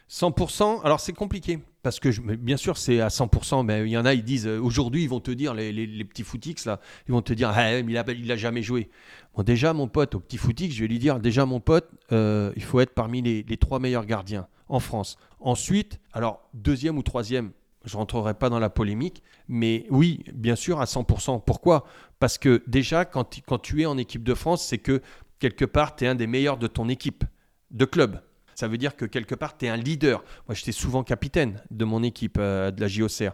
100%, alors c'est compliqué. Parce que bien sûr, c'est à 100%, mais il y en a, ils disent, euh, aujourd'hui, ils vont te dire, les, petits footix, là, ils vont te dire, ah, il, a, jamais joué. Bon, déjà, mon pote, au petit footix, je vais lui dire, déjà, mon pote, euh, il faut être parmi les, trois meilleurs gardiens en France. Ensuite, alors, deuxième ou troisième, je rentrerai pas dans la polémique, mais oui, bien sûr, à 100%. Pourquoi? Parce que déjà, quand, quand tu es en équipe de France, c'est que quelque part, tu es un des meilleurs de ton équipe, de club ça veut dire que quelque part, tu es un leader. Moi, j'étais souvent capitaine de mon équipe euh, de la JOCR.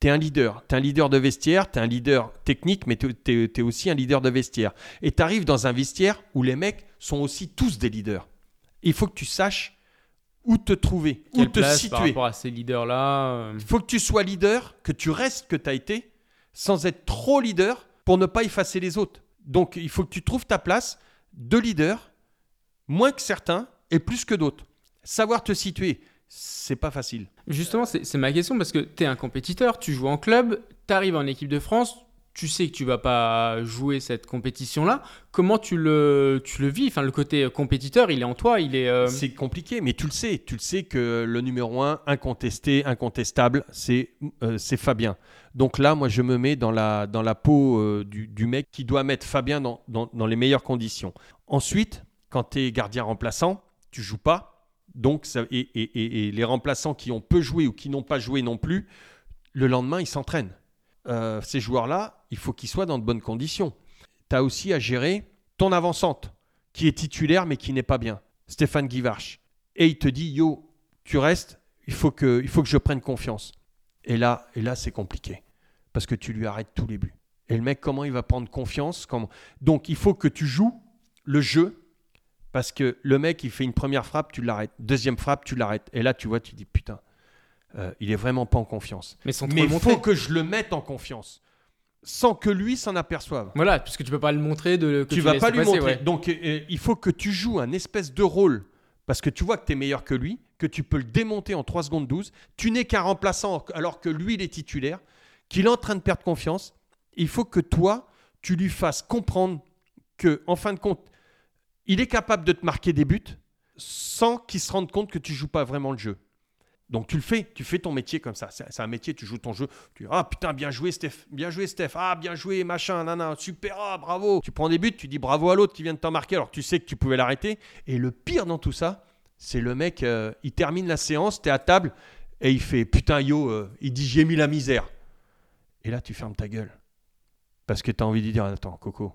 Tu es un leader. Tu es un leader de vestiaire, tu es un leader technique, mais tu es, aussi un leader de vestiaire. Et tu arrives dans un vestiaire où les mecs sont aussi tous des leaders. Il faut que tu saches où te trouver, où te situer. Par rapport à ces leaders-là euh Il faut que tu sois leader, que tu restes que tu as été, sans être trop leader pour ne pas effacer les autres. Donc, il faut que tu trouves ta place de leader, moins que certains, et plus que d'autres. Savoir te situer, c'est pas facile. Justement, c'est ma question parce que tu es un compétiteur, tu joues en club, tu arrives en équipe de France, tu sais que tu vas pas jouer cette compétition-là. Comment tu le, tu le vis? Enfin, le côté compétiteur, il est en toi, il est. Euh, c'est compliqué, mais tu le sais. Tu le sais que le numéro un, incontesté, incontestable, c'est euh, c'est Fabien. Donc là, moi, je me mets dans la, dans la peau euh, du, du, mec qui doit mettre Fabien dans, dans, dans les meilleures conditions. Ensuite, quand tu es gardien remplaçant, tu joues pas. Donc, et, les remplaçants qui ont peu joué ou qui n'ont pas joué non plus, le lendemain, ils s'entraînent. Euh, ces joueurs-là, il faut qu'ils soient dans de bonnes conditions. Tu as aussi à gérer ton avancante, qui est titulaire mais qui n'est pas bien, Stéphane Guivarch. Et il te dit, yo, tu restes, il faut que, je prenne confiance. Et là, et là c'est compliqué, parce que tu lui arrêtes tous les buts. Et le mec, comment il va prendre confiance. Donc, il faut que tu joues le jeu parce que le mec, il fait une première frappe, tu l'arrêtes. Deuxième frappe, tu l'arrêtes. Et là, tu vois, tu dis putain, euh, il est vraiment pas en confiance. Mais il faut que je le mette en confiance. Sans que lui s'en aperçoive. Voilà, puisque tu peux pas le montrer. De, que tu, vas pas lui montrer. Donc, euh, euh, il faut que tu joues un espèce de rôle. Parce que tu vois que tu es meilleur que lui, que tu peux le démonter en 3 secondes 12. Tu n'es qu'un remplaçant alors que lui, il est titulaire, qu'il est en train de perdre confiance. Il faut que toi, tu lui fasses comprendre que, en fin de compte, il est capable de te marquer des buts sans qu'il se rende compte que tu joues pas vraiment le jeu. Donc tu le fais, tu fais ton métier comme ça. C'est un métier, tu joues ton jeu. Tu dis, ah putain, bien joué Steph, bien joué Steph, ah bien joué machin, nana, super, ah bravo. Tu prends des buts, tu dis bravo à l'autre qui vient de t'en marquer alors que tu sais que tu pouvais l'arrêter. Et le pire dans tout ça, c'est le mec, euh, il termine la séance, tu es à table et il fait, putain yo, euh, il dit j'ai mis la misère. Et là tu fermes ta gueule. Parce que tu as envie de dire, attends Coco,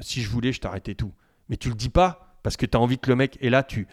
si je voulais, je t'arrêtais tout mais tu le dis pas parce que tu as envie que le mec. Et là, tu.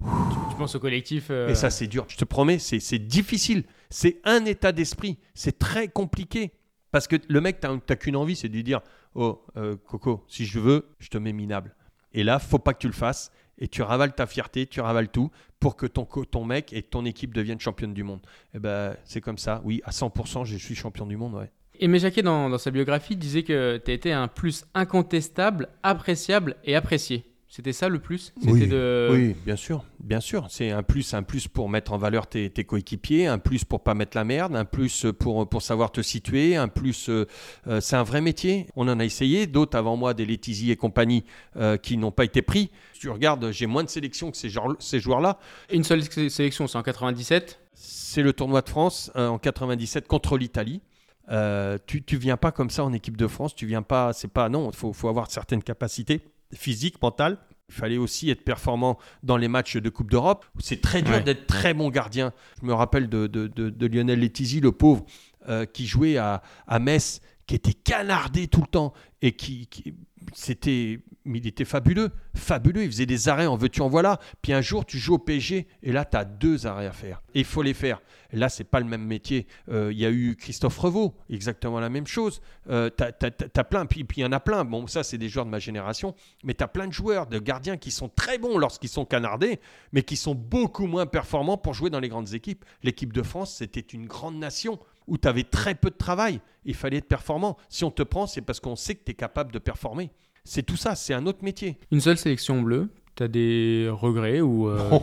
Tu, penses au collectif. Euh, et ça, c'est dur. Je te promets, c'est difficile. C'est un état d'esprit. C'est très compliqué. Parce que le mec, tu n'as qu'une envie, c'est de lui dire Oh, euh, Coco, si je veux, je te mets minable. Et là, faut pas que tu le fasses. Et tu ravales ta fierté, tu ravales tout pour que ton, ton mec et ton équipe deviennent championnes du monde. Et eh ben, c'est comme ça. Oui, à 100%, je suis champion du monde. Ouais. Aimé Jacquet, dans, dans, sa biographie, disait que tu été un plus incontestable, appréciable et apprécié. C'était ça le plus? Oui, de... oui, bien sûr, bien sûr. C'est un plus, un plus pour mettre en valeur tes, coéquipiers, un plus pour pas mettre la merde, un plus pour, pour savoir te situer, un plus. Euh, euh, c'est un vrai métier. On en a essayé, d'autres avant moi, des Letizy et compagnie, euh, qui n'ont pas été pris. tu regardes, j'ai moins de sélections que ces, ces joueurs-là. Une seule sélection, c'est en 97 C'est le tournoi de France en 97 contre l'Italie. Euh, tu, tu viens pas comme ça en équipe de France, tu viens pas, c'est pas, non, il faut, faut, avoir certaines capacités physiques, mentales. Il fallait aussi être performant dans les matchs de Coupe d'Europe. C'est très dur d'être très bon gardien. Je me rappelle de, de, de, Lionel Letizy, le pauvre, euh, qui jouait à, à Metz, qui était canardé tout le temps et qui, qui c'était il était fabuleux, fabuleux. Il faisait des arrêts en veux-tu en voilà. Puis un jour, tu joues au PSG et là, tu as deux arrêts à faire. Et il faut les faire. Là, c'est pas le même métier. Euh, il y a eu Christophe Revaux, exactement la même chose. Euh, tu as, plein, puis il y en a plein. Bon, ça, c'est des joueurs de ma génération. Mais tu as plein de joueurs, de gardiens qui sont très bons lorsqu'ils sont canardés, mais qui sont beaucoup moins performants pour jouer dans les grandes équipes. L'équipe de France, c'était une grande nation où tu avais très peu de travail. Il fallait être performant. Si on te prend, c'est parce qu'on sait que tu es capable de performer. C'est tout ça, c'est un autre métier. Une seule sélection bleue, tu as des regrets ou euh, Non.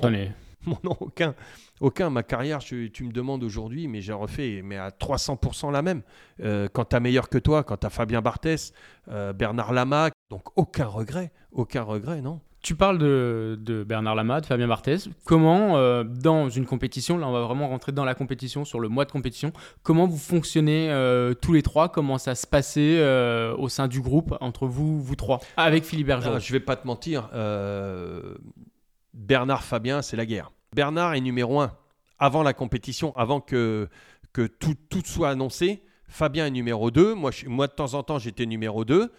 non, aucun. Aucun. Ma carrière, je- tu me demandes aujourd'hui, mais j'ai refait mais à 300% la même. Euh, quand tu as meilleur que toi, quand tu as Fabien Barthès, euh, Bernard Lama, donc aucun regret. Aucun regret, non. Tu parles de, de Bernard Lama, de Fabien Barthez. Comment, euh, dans une compétition, là on va vraiment rentrer dans la compétition, sur le mois de compétition, comment vous fonctionnez euh, tous les trois? Comment ça se passait euh, au sein du groupe, entre vous, vous trois? Avec Philippe Bergeron. Ah, je vais pas te mentir. Bernard Fabien, c'est la guerre. Bernard est numéro un. Avant la compétition, avant que, que tout, tout soit annoncé, Fabien est numéro 2. Moi, moi de temps en temps, j'étais numéro 2.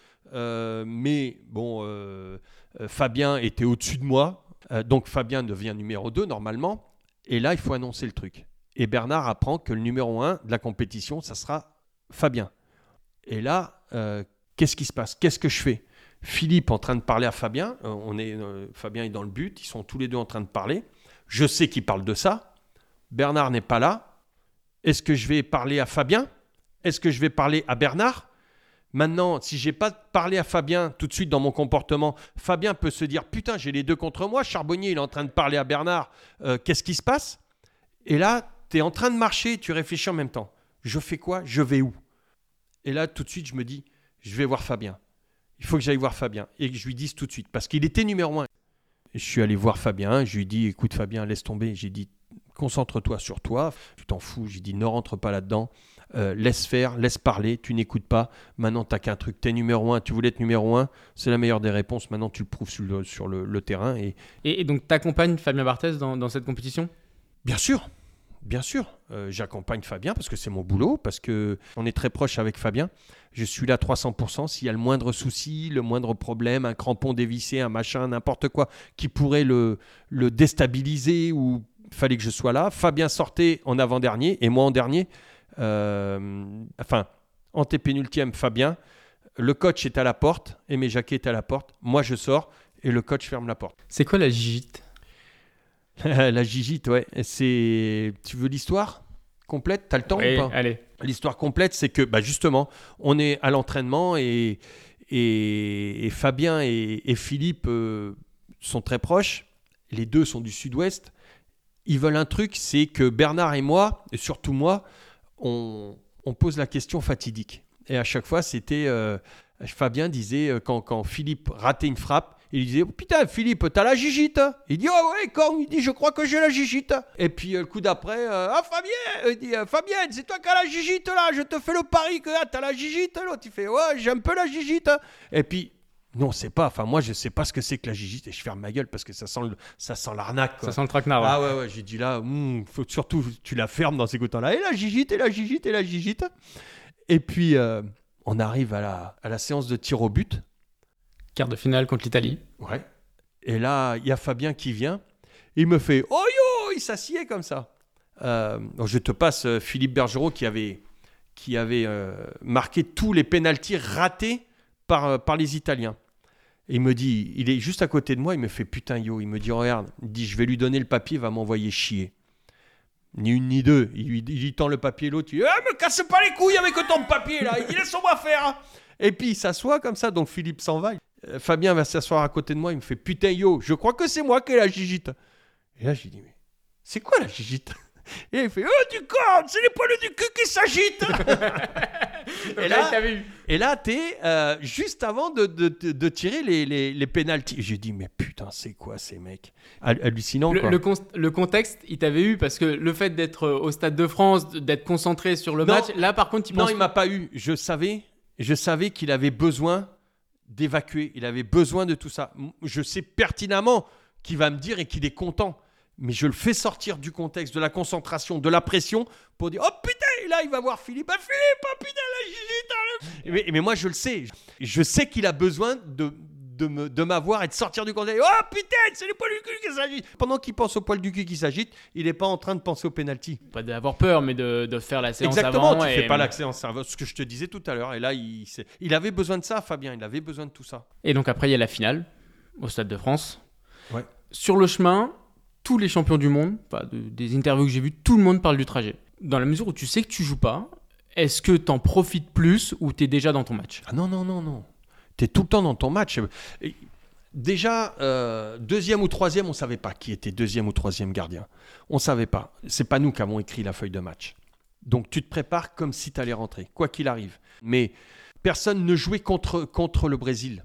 mais bon, euh, euh, Fabien était au-dessus de moi. Euh, donc Fabien devient numéro 2 normalement. Et là, il faut annoncer le truc. Et Bernard apprend que le numéro 1 de la compétition, ça sera Fabien. Et là, euh, qu'est-ce qui se passe? Qu'est-ce que je fais? Philippe en train de parler à Fabien. euh, on est, euh, Fabien est dans le but. Ils sont tous les deux en train de parler. Je sais qu'ils parlent de ça. Bernard n'est pas là. Est-ce que je vais parler à Fabien? Est-ce que je vais parler à Bernard? Maintenant, si j'ai pas parlé à Fabien tout de suite dans mon comportement, Fabien peut se dire putain, j'ai les deux contre moi. Charbonnier, il est en train de parler à Bernard. Euh, Qu'est-ce qui se passe? Et là, tu es en train de marcher, tu réfléchis en même temps. Je fais quoi? Je vais où? Et là, tout de suite, je me dis, je vais voir Fabien. Il faut que j'aille voir Fabien et que je lui dise tout de suite parce qu'il était numéro un. Je suis allé voir Fabien, je lui ai dit écoute Fabien, laisse tomber. J'ai dit concentre-toi sur toi, tu t'en fous. J'ai dit ne rentre pas là-dedans, Euh, laisse faire, laisse parler, tu n'écoutes pas. Maintenant, t'as qu'un truc, t'es numéro un, tu voulais être numéro un, c'est la meilleure des réponses. Maintenant, tu le prouves sur le, sur le- le terrain et Et, et donc, t'accompagnes Fabien Barthez dans, dans cette compétition? Bien sûr, bien sûr. Euh, J'accompagne Fabien parce que c'est mon boulot, parce que on est très proche avec Fabien. Je suis là 300%. S'il y a le moindre souci, le moindre problème, un crampon dévissé, un machin, n'importe quoi qui pourrait le, le déstabiliser ou fallait que je sois là. Fabien sortait en avant-dernier et moi en dernier. Euh, enfin, antépénultième, Fabien. Le coach est à la porte, Aimé Jacquet est à la porte. Moi, je sors et le coach ferme la porte. C'est quoi la gigite? La gigite, ouais. C'est. Tu veux l'histoire? Complète T'as le temps Oui, ou pas? allez. L'histoire complète, c'est que, bah justement, on est à l'entraînement et, et, et Fabien et, et Philippe euh, sont très proches. Les deux sont du sud-ouest. Ils veulent un truc, c'est que Bernard et moi, et surtout moi, on, on pose la question fatidique. Et à chaque fois, c'était. euh, Fabien disait, euh, quand, quand Philippe ratait une frappe, il disait oh, Putain, Philippe, t'as la gigite Il dit Oh ouais, quand Il dit Je crois que j'ai la gigite. Et puis euh, le coup d'après euh, Ah, Fabien Il dit euh, Fabienne, c'est toi qui as la gigite là, je te fais le pari que ah, t'as la gigite. L'autre, il fait Ouais, j'ai un peu la gigite. Et puis. Non, c'est pas. Enfin, moi, je sais pas ce que c'est que la gigite et je ferme ma gueule parce que ça sent, le- ça sent l'arnaque. quoi. Ça sent le traquenard. ouais. Ah ouais, ouais, j'ai dit là, hmm, faut surtout tu la fermes dans ces là Et la gigite, et la gigite, et la gigite. Et puis, euh, on arrive à la, à la séance de tir au but. Quart de finale contre l'Italie. Ouais. Et là, il y a Fabien qui vient. Il me fait Oh yo Il s'assied comme ça. Euh, je te passe euh, Philippe Bergerot qui avait, qui avait euh, marqué tous les pénalties ratés par, par les Italiens. Il me dit, il est juste à côté de moi, il me fait putain yo, il me dit regarde, il dit je vais lui donner le papier, il va m'envoyer chier. Ni une ni deux. Il lui, tend le papier, l'autre, il ah, me casse pas les couilles avec ton papier là, il laisse-moi faire. Et puis il s'assoit comme ça, donc Philippe s'en va. Euh, Fabien va s'asseoir à côté de moi, il me fait putain yo, je crois que c'est moi qui ai la gigite. Et là j'ai dit mais c'est quoi la gigite? Et il fait oh du con, c'est les poils du cul qui s'agitent. Et là-. Et là t'es euh, juste avant de, de, de- de tirer les, les, les pénalties. J'ai dit mais putain c'est quoi ces mecs? Hal- Hallucinant Le, quoi. le con- le contexte, il t'avait eu parce que le fait d'être euh, au Stade de France, d'être concentré sur le Non. match, là par contre, tu Non, il m'a pas eu. Je savais, je savais qu'il avait besoin d'évacuer. Il avait besoin de tout ça. Je sais pertinemment qu'il va me dire et qu'il est content. Mais je le fais sortir du contexte, de la concentration, de la pression, pour dire Oh putain, là il va voir Philippe. Ah Philippe, oh putain, la gigite. hein. mais, mais moi je le sais. Je sais qu'il a besoin de, de, me- de m'avoir et de sortir du contexte. Oh putain, c'est les poils du cul qui s'agitent. Pendant qu'il pense au poil du cul qui s'agite, il n'est pas en train de penser au penalty. Pas d'avoir peur, mais de, de faire la séance Exactement, avant. tu et... fais pas l'accès en cerveau, ce que je te disais tout à l'heure. Et là, il, c'est- il avait besoin de ça, Fabien, il avait besoin de tout ça. Et donc après, il y a la finale au Stade de France. Ouais. Sur le chemin, tous les champions du monde, enfin, de- des interviews que j'ai vues, tout le monde parle du trajet. dans la mesure où tu sais que tu joues pas, est-ce que tu en profites plus ou tu es déjà dans ton match? Ah non, non, non, non. Tu es tout le temps dans ton match. Déjà, euh, deuxième ou troisième, on ne savait pas qui était deuxième ou troisième gardien. On ne savait pas. C'est pas nous qui avons écrit la feuille de match. Donc tu te prépares comme si tu allais rentrer, quoi qu'il arrive. Mais personne ne jouait contre, le Brésil.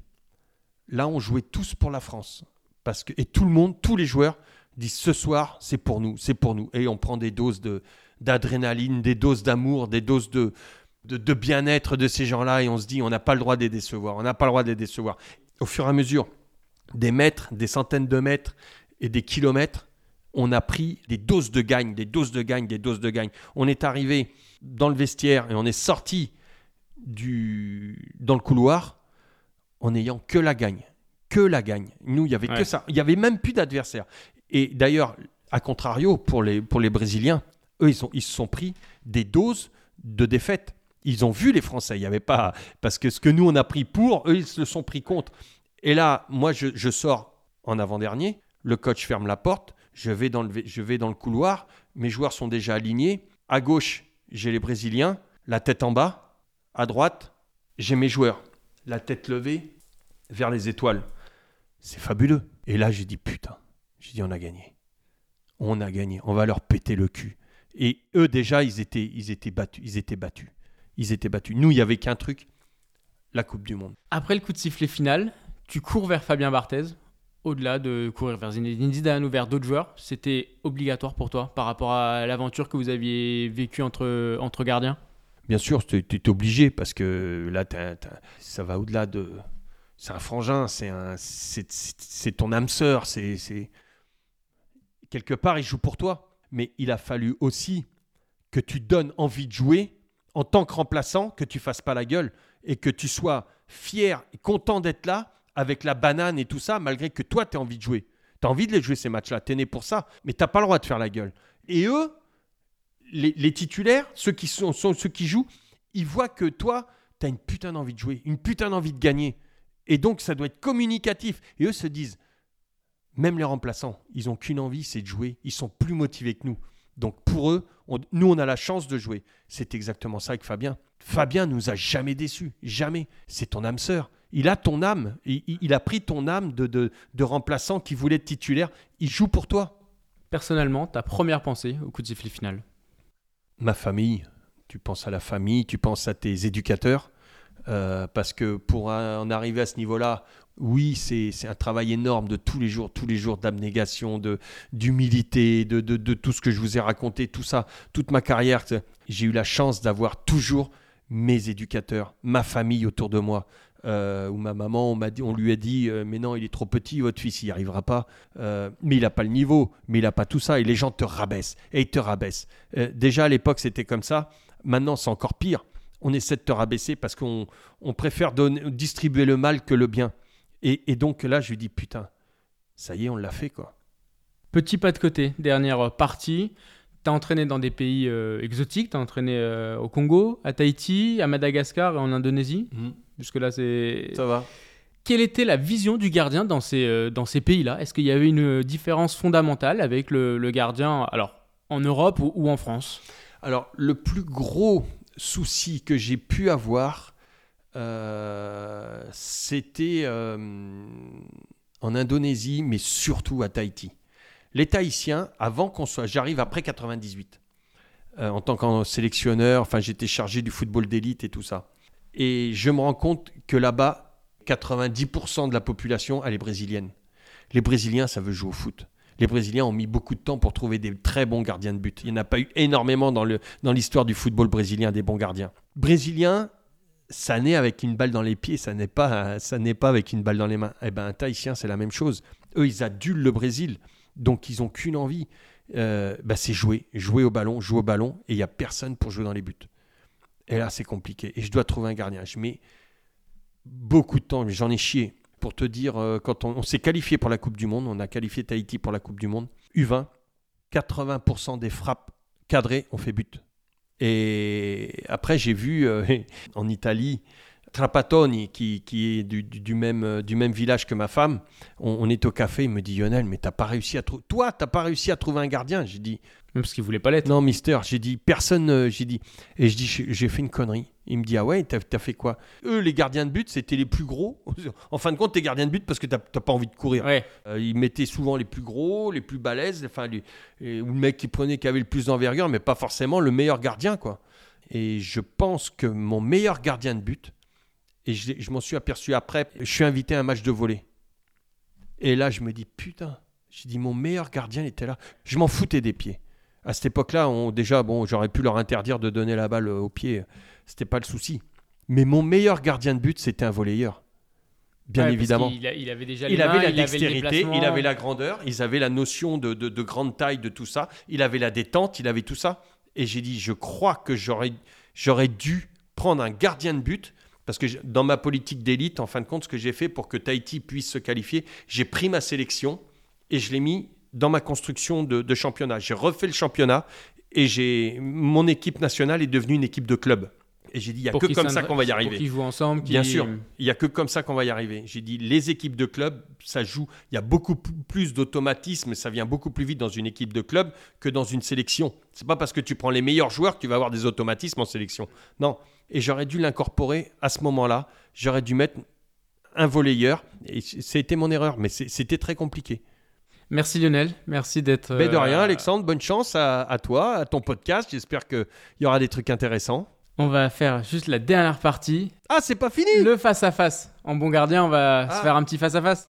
Là, on jouait tous pour la France. Parce que, et tout le monde, tous les joueurs disent ce soir, c'est pour nous, c'est pour nous. Et on prend des doses d'adrénaline, des doses d'amour, des doses de, de, bien-être de ces gens-là. Et on se dit, on n'a pas le droit de les décevoir. On n'a pas le droit de les décevoir. Au fur et à mesure des mètres, des centaines de mètres et des kilomètres, on a pris des doses de gagne, des doses de gagne, des doses de gagne. On est arrivé dans le vestiaire et on est sorti du, dans le couloir en n'ayant que la gagne. Que la gagne. Nous, il n'y avait que ça. Il n'y avait même plus d'adversaire. Et d'ailleurs, à contrario, pour les, pour les Brésiliens, eux, ils, ils se sont pris des doses de défaite. Ils ont vu les Français. Il n'y avait pas. Parce que ce que nous, on a pris pour, eux, ils se le sont pris contre. Et là, moi, je, sors en avant-dernier. Le coach ferme la porte. Je vais, dans le, je vais dans le couloir. Mes joueurs sont déjà alignés. À gauche, j'ai les Brésiliens, la tête en bas. À droite, j'ai mes joueurs, la tête levée vers les étoiles. C'est fabuleux. Et là, j'ai dit putain. J'ai dit on a gagné. On a gagné. On va leur péter le cul. Et eux, déjà, ils étaient, ils étaient battus. Ils étaient battus. Ils étaient battus. Nous, il n'y avait qu'un truc la Coupe du Monde. Après le coup de sifflet final, tu cours vers Fabien Barthez. Au-delà de courir vers Zinedine Zidane ou vers d'autres joueurs, c'était obligatoire pour toi par rapport à l'aventure que vous aviez vécue entre, entre gardiens? Bien sûr, tu es, obligé parce que là, ça va au-delà de. C'est un frangin, c'est ton âme sœur, c'est. Quelque part, il joue pour toi mais il a fallu aussi que tu donnes envie de jouer en tant que remplaçant, que tu fasses pas la gueule et que tu sois fier et content d'être là avec la banane et tout ça, malgré que toi, tu as envie de jouer. Tu as envie de les jouer ces matchs-là, tu es né pour ça, mais tu pas le droit de faire la gueule. Et eux, les, titulaires, ceux qui, sont, ceux qui jouent, ils voient que toi, tu as une putain d'envie de jouer, une putain d'envie de gagner. Et donc, ça doit être communicatif. Et eux se disent, même les remplaçants, ils n'ont qu'une envie, c'est de jouer. Ils sont plus motivés que nous. Donc pour eux, nous, on a la chance de jouer. C'est exactement ça avec Fabien. Fabien nous a jamais déçus, jamais. C'est ton âme sœur. Il a ton âme. Il, a pris ton âme de, de, remplaçant qui voulait être titulaire. Il joue pour toi. Personnellement, ta première pensée au coup de sifflet final? Ma famille. Tu penses à la famille, tu penses à tes éducateurs. Euh, parce que pour en arriver à ce niveau-là, oui, c'est un travail énorme de tous les jours, tous les jours d'abnégation, d'humilité, de, de, tout ce que je vous ai raconté, tout ça, toute ma carrière. J'ai eu la chance d'avoir toujours mes éducateurs, ma famille autour de moi. Euh, où ma maman, on lui a dit euh, Mais non, il est trop petit, votre fils, il n'y arrivera pas. Euh, mais il n'a pas le niveau, mais il n'a pas tout ça. Et les gens te rabaissent. Et ils te rabaissent. déjà à l'époque, c'était comme ça. Maintenant, c'est encore pire. On essaie de te rabaisser parce qu'on on préfère donner, distribuer le mal que le bien. Et, donc là, je lui dis, putain, ça y est, on l'a fait, quoi. Petit pas de côté, dernière partie. Tu as entraîné dans des pays euh, exotiques, tu as entraîné euh, au Congo, à Tahiti, à Madagascar et en Indonésie. Mhm. Jusque-là, c'est. Ça va. Quelle était la vision du gardien dans ces, euh, dans ces pays-là? Est-ce qu'il y avait une différence fondamentale avec le, gardien, alors en Europe ou en France? Alors, le plus gros souci que j'ai pu avoir, euh, c'était euh, en Indonésie, mais surtout à Tahiti. Les Tahitiens, avant qu'on soit, j'arrive après 98, euh, en tant que sélectionneur, enfin j'étais chargé du football d'élite et tout ça. Et je me rends compte que là-bas, 90% de la population, elle est brésilienne. Les Brésiliens, ça veut jouer au foot. Les Brésiliens ont mis beaucoup de temps pour trouver des très bons gardiens de but. Il n'y en a pas eu énormément dans l'histoire dans du football brésilien, des bons gardiens. Brésiliens, ça naît avec une balle dans les pieds, ça n'est pas, ça n'est pas avec une balle dans les mains. Eh ben, un Tahitien, c'est la même chose. Eux, ils adulent le Brésil, donc ils ont qu'une envie, euh, bah, c'est jouer, jouer au ballon, jouer au ballon, et il y a personne pour jouer dans les buts. Et là, c'est compliqué. Et je dois trouver un gardien. Je mets beaucoup de temps, j'en ai chié. Pour te dire, euh, quand on, s'est qualifié pour la Coupe du Monde, on a qualifié Tahiti pour la Coupe du Monde, U20, 80% des frappes cadrées ont fait but. Et après, j'ai vu euh, en Italie Trapattoni, qui, qui est du, du- du même, euh, du même village que ma femme. On, on est au café, il me dit Lionel, mais t'as pas réussi à trouver. Toi, t'as pas réussi à trouver un gardien J'ai dit Même parce qu'il voulait pas l'être. Non, mister, j'ai dit personne. euh, j'ai dit. Et je dis j'ai fait une connerie. Il me dit Ah ouais, t'as as fait quoi? Eux, les gardiens de but, c'était les plus gros. En fin de compte, t'es gardien de but parce que t'as t'as pas envie de courir. Ouais. Euh, ils mettaient souvent les plus gros, les plus balèzes, enfin, les- les- ou le mec qui prenait qui avait le plus d'envergure, mais pas forcément le meilleur gardien, quoi. Et je pense que mon meilleur gardien de but, et je, m'en suis aperçu après, je suis invité à un match de volley. Et là, je me dis, putain, j'ai dit, mon meilleur gardien était là. Je m'en foutais des pieds. À cette époque-là, on, déjà, bon, j'aurais pu leur interdire de donner la balle euh, au pied. C'était pas le souci. Mais mon meilleur gardien de but, c'était un volleyeur. Bien Ouais, évidemment. a- Il, avait déjà les Il avait la il dextérité, il avait la grandeur, ils avaient la notion de, de- de grande taille, de tout ça. Il avait la détente, il avait tout ça. Et j'ai dit, je crois que j'aurais, j'aurais dû prendre un gardien de but. Parce que dans ma politique d'élite, en fin de compte, ce que j'ai fait pour que Tahiti puisse se qualifier, j'ai pris ma sélection et je l'ai mis dans ma construction de, de championnat. J'ai refait le championnat et j'ai, mon équipe nationale est devenue une équipe de club. Et j'ai dit, il n'y a que comme ça qu'on va y arriver. qu'ils jouent ensemble. Bien sûr, il n'y a que comme ça qu'on va y arriver. J'ai dit, les équipes de club, ça joue, il y a beaucoup plus d'automatisme, ça vient beaucoup plus vite dans une équipe de club que dans une sélection. C'est pas parce que tu prends les meilleurs joueurs que tu vas avoir des automatismes en sélection. Non. Et j'aurais dû l'incorporer à ce moment-là. J'aurais dû mettre un volleyeur. Et c'était mon erreur, mais c'était très compliqué. Merci Lionel, merci d'être. Mais de euh, rien, Alexandre, bonne chance à, à toi, à ton podcast. J'espère qu'il y aura des trucs intéressants. On va faire juste la dernière partie, Ah, c'est pas fini le face à face. En bon gardien, on va se Ah. faire un petit face à face.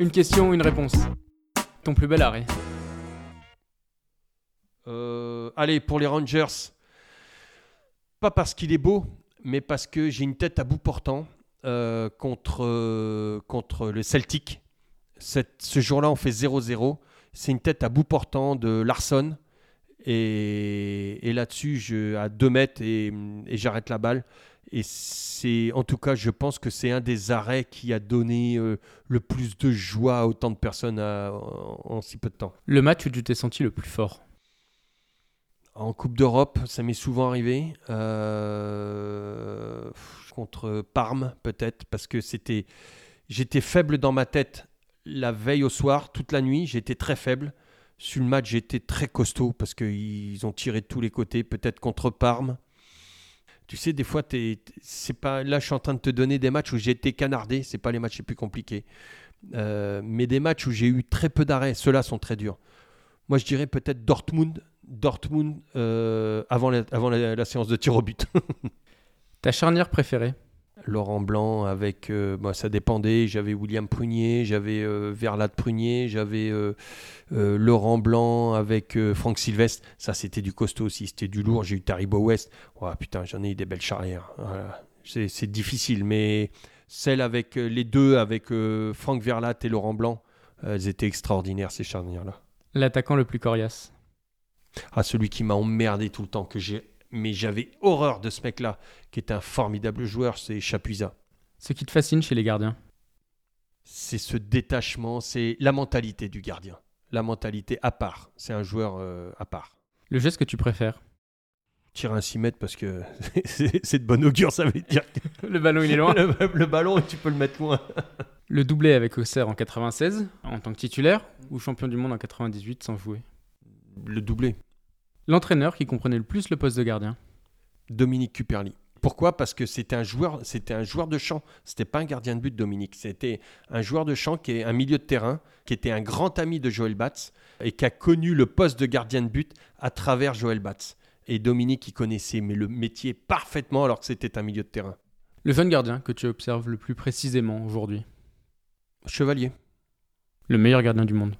Une question, une réponse. Ton plus bel arrêt. Euh, allez, pour les Rangers, pas parce qu'il est beau, mais parce que j'ai une tête à bout portant euh, contre, euh, contre le Celtic. Cette- ce jour-là, on fait 0-0. C'est une tête à bout portant de Larson. Et, et là-dessus, je, à 2 mètres, et, et j'arrête la balle. Et c'est, en tout cas, je pense que c'est un des arrêts qui a donné euh, le plus de joie à autant de personnes à- en- en si peu de temps. Le match où tu t'es senti le plus fort? En Coupe d'Europe, ça m'est souvent arrivé. Euh, contre Parme, peut-être, parce que c'était. J'étais faible dans ma tête la veille au soir, toute la nuit. J'étais très faible. Sur le match, j'étais très costaud parce qu'ils ont tiré de tous les côtés, peut-être contre Parme. Tu sais, des fois, t'es- c'est pas. Là, je suis en train de te donner des matchs où j'ai été canardé. C'est pas les matchs les plus compliqués. Euh, mais des matchs où j'ai eu très peu d'arrêts. Ceux-là sont très durs. Moi, je dirais peut-être Dortmund. Dortmund euh, avant, avant la séance de tir au but. Ta charnière préférée? Laurent Blanc avec, euh, moi, ça dépendait. J'avais William Prunier, j'avais euh, Verlat Prunier, j'avais euh, euh, Laurent Blanc avec euh, Franck Sylvestre. Ça, c'était du costaud aussi, c'était du lourd. J'ai eu Taribo West. Oh, putain, j'en ai eu des belles charrières. Voilà. C'est difficile, mais celle avec les deux, avec Franck Verlat et Laurent Blanc, elles étaient extraordinaires, ces charnières-là. L'attaquant le plus coriace Ah, celui qui m'a emmerdé tout le temps, que j'ai. Mais j'avais horreur de ce mec-là, qui est un formidable joueur, c'est Chapuisat. Ce qui te fascine chez les gardiens? C'est ce détachement, c'est la mentalité du gardien. La mentalité à part. C'est un joueur euh, à part. Le geste que tu préfères? Tire un 6 mètres parce que c'est de bon augure, ça veut dire que Le ballon, il est loin. le, le ballon, tu peux le mettre loin. Le doublé avec Auxerre en 96, en tant que titulaire, ou champion du monde en 98 sans jouer? Le doublé. L'entraîneur qui comprenait le plus le poste de gardien Dominique Cuperli. Pourquoi? Parce que c'était un joueur, c'était un joueur de champ. C'était pas un gardien de but, Dominique. C'était un joueur de champ qui est un milieu de terrain, qui était un grand ami de Joël Batz et qui a connu le poste de gardien de but à travers Joël Batz. Et Dominique, il connaissait mais le métier parfaitement alors que c'était un milieu de terrain. Le jeune gardien que tu observes le plus précisément aujourd'hui? Chevalier. Le meilleur gardien du monde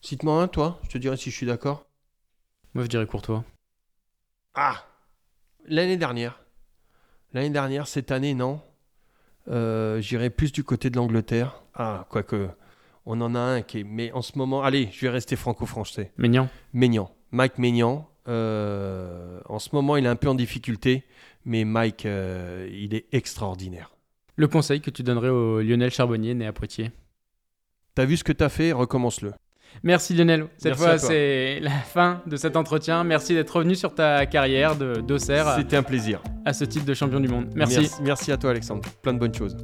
Cite-moi un, toi. Je te dirai si je suis d'accord. Moi je dirais Courtois. Ah L'année dernière. L'année dernière, cette année, non. Euh, J'irai plus du côté de l'Angleterre. Ah, quoique, on en a un qui est. Mais en ce moment, allez, je vais rester franco-français. Maignan Maignan. Mike Maignan. euh, en ce moment, il est un peu en difficulté, mais Mike, euh, il est extraordinaire. Le conseil que tu donnerais au Lionel Charbonnier né à Poitiers? T'as vu ce que t'as fait? Recommence-le. Merci Lionel. Cette fois, c'est la fin de cet entretien. Merci d'être revenu sur ta carrière de d'Auxerre. C'était un plaisir. À ce titre de champion du monde. Merci. Merci, à toi, Alexandre. Plein de bonnes choses.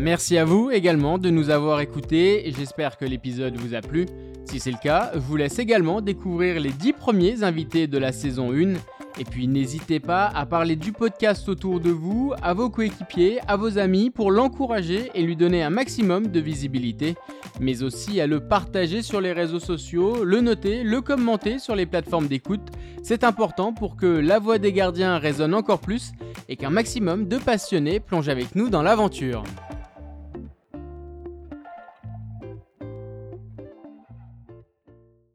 Merci à vous également de nous avoir écoutés. J'espère que l'épisode vous a plu. Si c'est le cas, je vous laisse également découvrir les 10 premiers invités de la saison 1 et puis n'hésitez pas à parler du podcast autour de vous, à vos coéquipiers, à vos amis pour l'encourager et lui donner un maximum de visibilité, mais aussi à le partager sur les réseaux sociaux, le noter, le commenter sur les plateformes d'écoute. C'est important pour que la voix des gardiens résonne encore plus et qu'un maximum de passionnés plongent avec nous dans l'aventure.